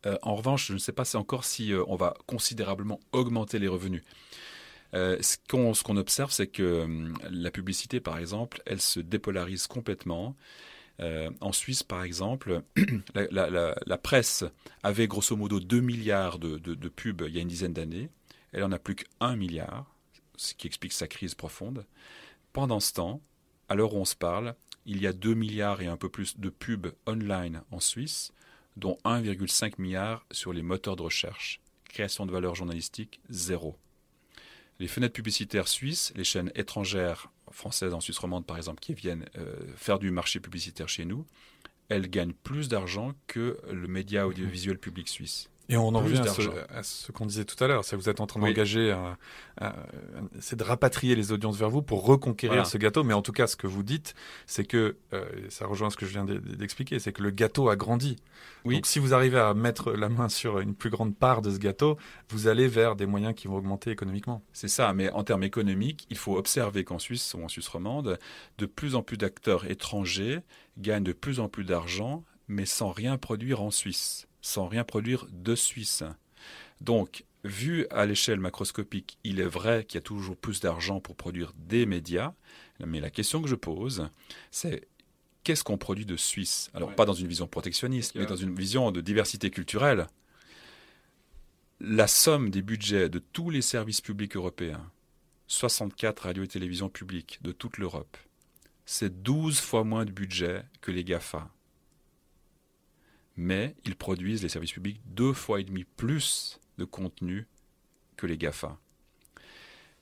Euh, en revanche, je ne sais pas encore si euh, on va considérablement augmenter les revenus. ce qu'on observe, c'est que la publicité, par exemple, elle se dépolarise complètement. en Suisse, par exemple, la, presse avait grosso modo 2 milliards de, de pubs il y a une dizaine d'années. Elle en a plus qu'un milliard ce qui explique sa crise profonde. Pendant ce temps, à l'heure où on se parle, il y a 2 milliards et un peu plus de pubs online en Suisse, dont 1,5 milliard sur les moteurs de recherche. Création de valeur journalistique, zéro. Les fenêtres publicitaires suisses, les chaînes étrangères françaises en Suisse romande par exemple, qui viennent euh, faire du marché publicitaire chez nous, elles gagnent plus d'argent que le média audiovisuel public suisse. Et on en revient à ce, qu'on disait tout à l'heure, c'est que vous êtes en train d'engager, c'est de rapatrier les audiences vers vous pour reconquérir ce gâteau. Mais en tout cas, ce que vous dites, c'est que, euh, ça rejoint ce que je viens d'expliquer, c'est que le gâteau a grandi. Oui. Donc si vous arrivez à mettre la main sur une plus grande part de ce gâteau, vous allez vers des moyens qui vont augmenter économiquement. C'est ça, mais en termes économiques, il faut observer qu'en Suisse ou en Suisse romande, de plus en plus d'acteurs étrangers gagnent de plus en plus d'argent, mais sans rien produire en Suisse sans rien produire de Suisse. Donc, vu à l'échelle macroscopique, il est vrai qu'il y a toujours plus d'argent pour produire des médias, mais la question que je pose, c'est qu'est-ce qu'on produit de Suisse? Alors, pas dans une vision protectionniste, mais dans une vision de diversité culturelle. La somme des budgets de tous les services publics européens, 64 radios et télévisions publiques de toute l'Europe, c'est 12 fois moins de budget que les GAFA mais ils produisent les services publics deux fois et demi plus de contenu que les GAFA.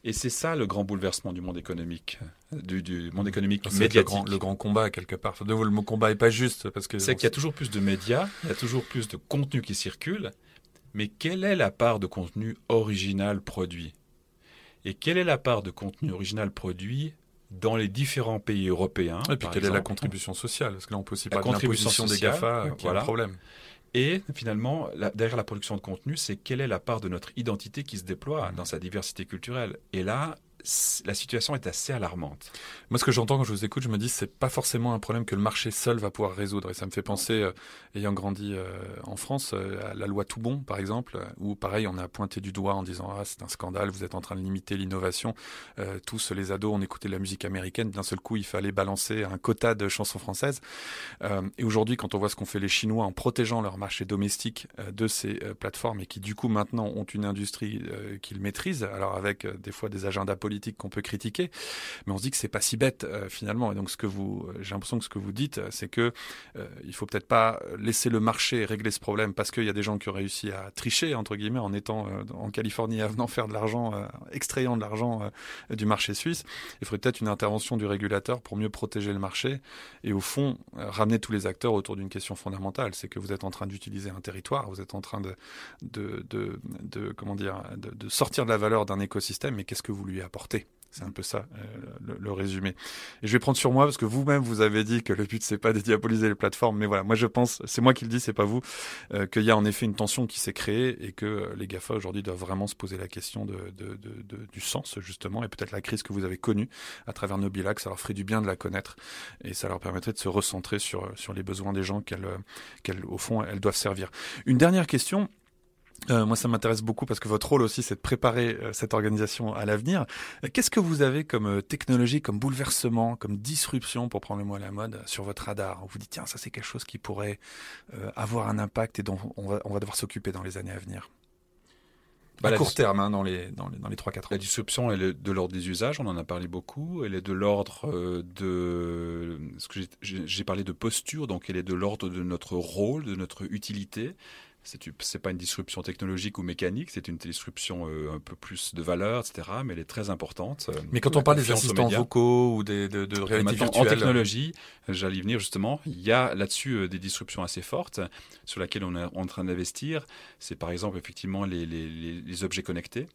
Et c'est ça le grand bouleversement du monde économique, du, monde économique médiatique. Le grand, combat quelque part. De le mot combat est pas juste parce que c'est qu'il y a toujours plus de médias, il y a toujours plus de contenu qui circule, mais quelle est la part de contenu original produit? Et quelle est la part de contenu original produit dans les différents pays européens. Et puis quelle est la contribution sociale? Parce que là, on peut aussi parler de l'imposition des GAFA, qui voilà. un problème. Et finalement, derrière la production de contenu, c'est quelle est la part de notre identité qui se déploie dans sa diversité culturelle. Et là, la situation est assez alarmante. Moi, ce que j'entends quand je vous écoute, je me dis c'est pas forcément un problème que le marché seul va pouvoir résoudre. Et ça me fait penser, euh, ayant grandi euh, en France, euh, à la loi Toubon, par exemple, où pareil, on a pointé du doigt en disant ah c'est un scandale, vous êtes en train de limiter l'innovation. tous les ados, on écoutait de la musique américaine. D'un seul coup, il fallait balancer un quota de chansons françaises. et aujourd'hui, quand on voit ce qu'ont fait les Chinois en protégeant leur marché domestique de ces plateformes et qui du coup maintenant ont une industrie qu'ils maîtrisent, alors avec des fois des agendas politiques qu'on peut critiquer, mais on se dit que c'est pas si bête euh, finalement. Et donc ce que vous, euh, j'ai l'impression que ce que vous dites, c'est que euh, il faut peut-être pas laisser le marché régler ce problème parce qu'il y a des gens qui ont réussi à tricher entre guillemets en étant en Californie, à venant faire de l'argent, extrayant de l'argent du marché suisse. Il faudrait peut-être une intervention du régulateur pour mieux protéger le marché et au fond ramener tous les acteurs autour d'une question fondamentale, c'est que vous êtes en train d'utiliser un territoire, vous êtes en train de, de, de, de comment dire, de sortir de la valeur d'un écosystème, mais qu'est-ce que vous lui apportez? C'est un peu ça euh, le, résumé. Et je vais prendre sur moi parce que vous-même vous avez dit que le but c'est pas de diaboliser les plateformes, mais voilà, moi je pense, c'est moi qui le dis, c'est pas vous, euh, qu'il y a en effet une tension qui s'est créée et que euh, les Gafa aujourd'hui doivent vraiment se poser la question du sens justement et peut-être la crise que vous avez connue à travers Nobilac, ça leur ferait du bien de la connaître et ça leur permettrait de se recentrer sur sur les besoins des gens qu'elles qu'elles au fond elles doivent servir. Une dernière question. Euh, moi, ça m'intéresse beaucoup parce que votre rôle aussi, c'est de préparer euh, cette organisation à l'avenir. Euh, qu'est-ce que vous avez comme technologie, comme bouleversement, comme disruption, pour prendre le mot à la mode, sur votre radar? On vous dit, tiens, ça c'est quelque chose qui pourrait avoir un impact et dont on va, on va devoir s'occuper dans les années à venir bah, à court terme, hein, dans les dans les, dans les 3-4 ans. La disruption, elle est de l'ordre des usages, on en a parlé beaucoup. Elle est de l'ordre de ce que j'ai parlé de posture, donc elle est de l'ordre de notre rôle, de notre utilité c'est pas une disruption technologique ou mécanique, c'est une disruption euh, un peu plus de valeur, etc. Mais elle est très importante. Euh, mais quand on parle des assistants vocaux ou des, de, de réalité virtuelle, en technologie, j'allais y venir justement. Il y a là-dessus euh, des disruptions assez fortes sur lesquelles on est en train d'investir. C'est par exemple effectivement les, les, les, objets connectés.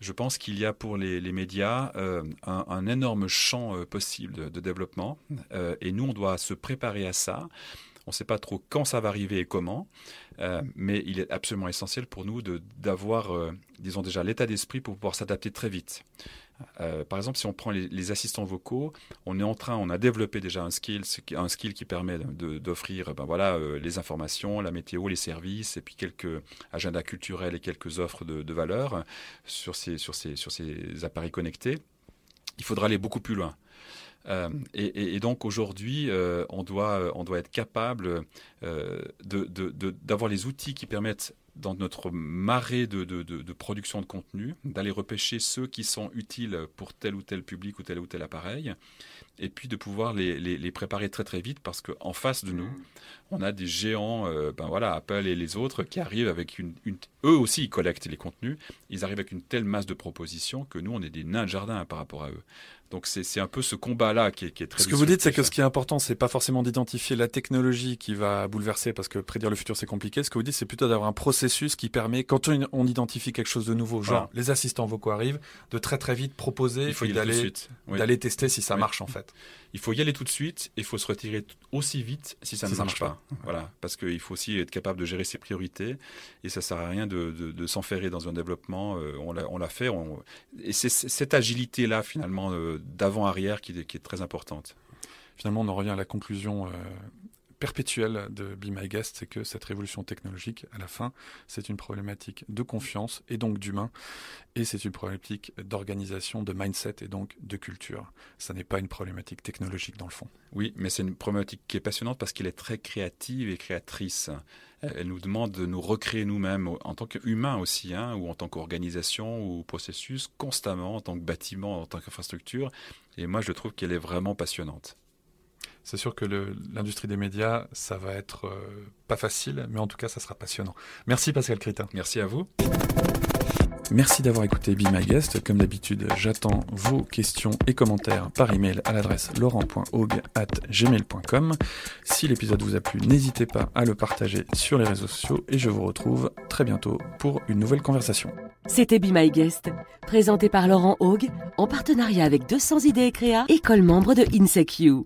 Je pense qu'il y a pour les, médias un, un, énorme champ possible de, de développement et nous on doit se préparer à ça. On ne sait pas trop quand ça va arriver et comment, euh, mais il est absolument essentiel pour nous d'avoir, euh, disons déjà, l'état d'esprit pour pouvoir s'adapter très vite. Euh, par exemple, si on prend les, assistants vocaux, on est en train, on a développé déjà un skill, qui permet d'offrir, ben voilà, les informations, la météo, les services, et puis quelques agendas culturels et quelques offres de, de valeur sur ces appareils connectés. Il faudra aller beaucoup plus loin. Euh, et, donc aujourd'hui, euh, on, doit, euh, on doit être capable d'avoir les outils qui permettent dans notre marée de, production de contenu, d'aller repêcher ceux qui sont utiles pour tel ou tel public ou tel ou tel appareil, et puis de pouvoir les, les, préparer très très vite parce qu'en face de nous, on a des géants, ben voilà, Apple et les autres, qui arrivent avec une, une, Eux aussi, ils collectent les contenus, ils arrivent avec une telle masse de propositions que nous, on est des nains de jardin par rapport à eux. Donc c'est un peu ce combat-là qui est, qui est très. Ce que vous dites, c'est que ce qui est important, c'est pas forcément d'identifier la technologie qui va bouleverser, parce que prédire le futur c'est compliqué. Ce que vous dites, c'est plutôt d'avoir un processus qui permet, quand on, identifie quelque chose de nouveau, genre les assistants vocaux arrivent, de très très vite proposer, il faut d'aller d'aller tester si ça marche en fait. Il faut y aller tout de suite et il faut se retirer aussi vite si ça ne marche, pas. Voilà, parce qu'il faut aussi être capable de gérer ses priorités et ça sert à rien de, de, s'enferrer dans un développement. Euh, on l'a fait, et c'est cette agilité là finalement. Euh, d'avant-arrière qui, est très importante. Finalement, on en revient à la conclusion perpétuelle de Be My Guest, c'est que cette révolution technologique, à la fin, c'est une problématique de confiance et donc d'humain, et c'est une problématique d'organisation, de mindset et donc de culture. Ça n'est pas une problématique technologique dans le fond. Oui, mais c'est une problématique qui est passionnante parce qu'elle est très créative et créatrice. Elle nous demande de nous recréer nous-mêmes en tant qu'humains aussi, hein, ou en tant qu'organisation ou processus, constamment, en tant que bâtiment, en tant qu'infrastructure. Et moi, je trouve qu'elle est vraiment passionnante. C'est sûr que l'industrie des médias, ça va être euh, pas facile, mais en tout cas, ça sera passionnant. Merci Pascal Critin. Merci à vous. Merci d'avoir écouté Be My Guest. Comme d'habitude, j'attends vos questions et commentaires par email à l'adresse laurent.haug.gmail.com. Si l'épisode vous a plu, n'hésitez pas à le partager sur les réseaux sociaux et je vous retrouve très bientôt pour une nouvelle conversation. C'était Be My Guest, présenté par Laurent Haug en partenariat avec 200 idées et créa, école membre de INSECU.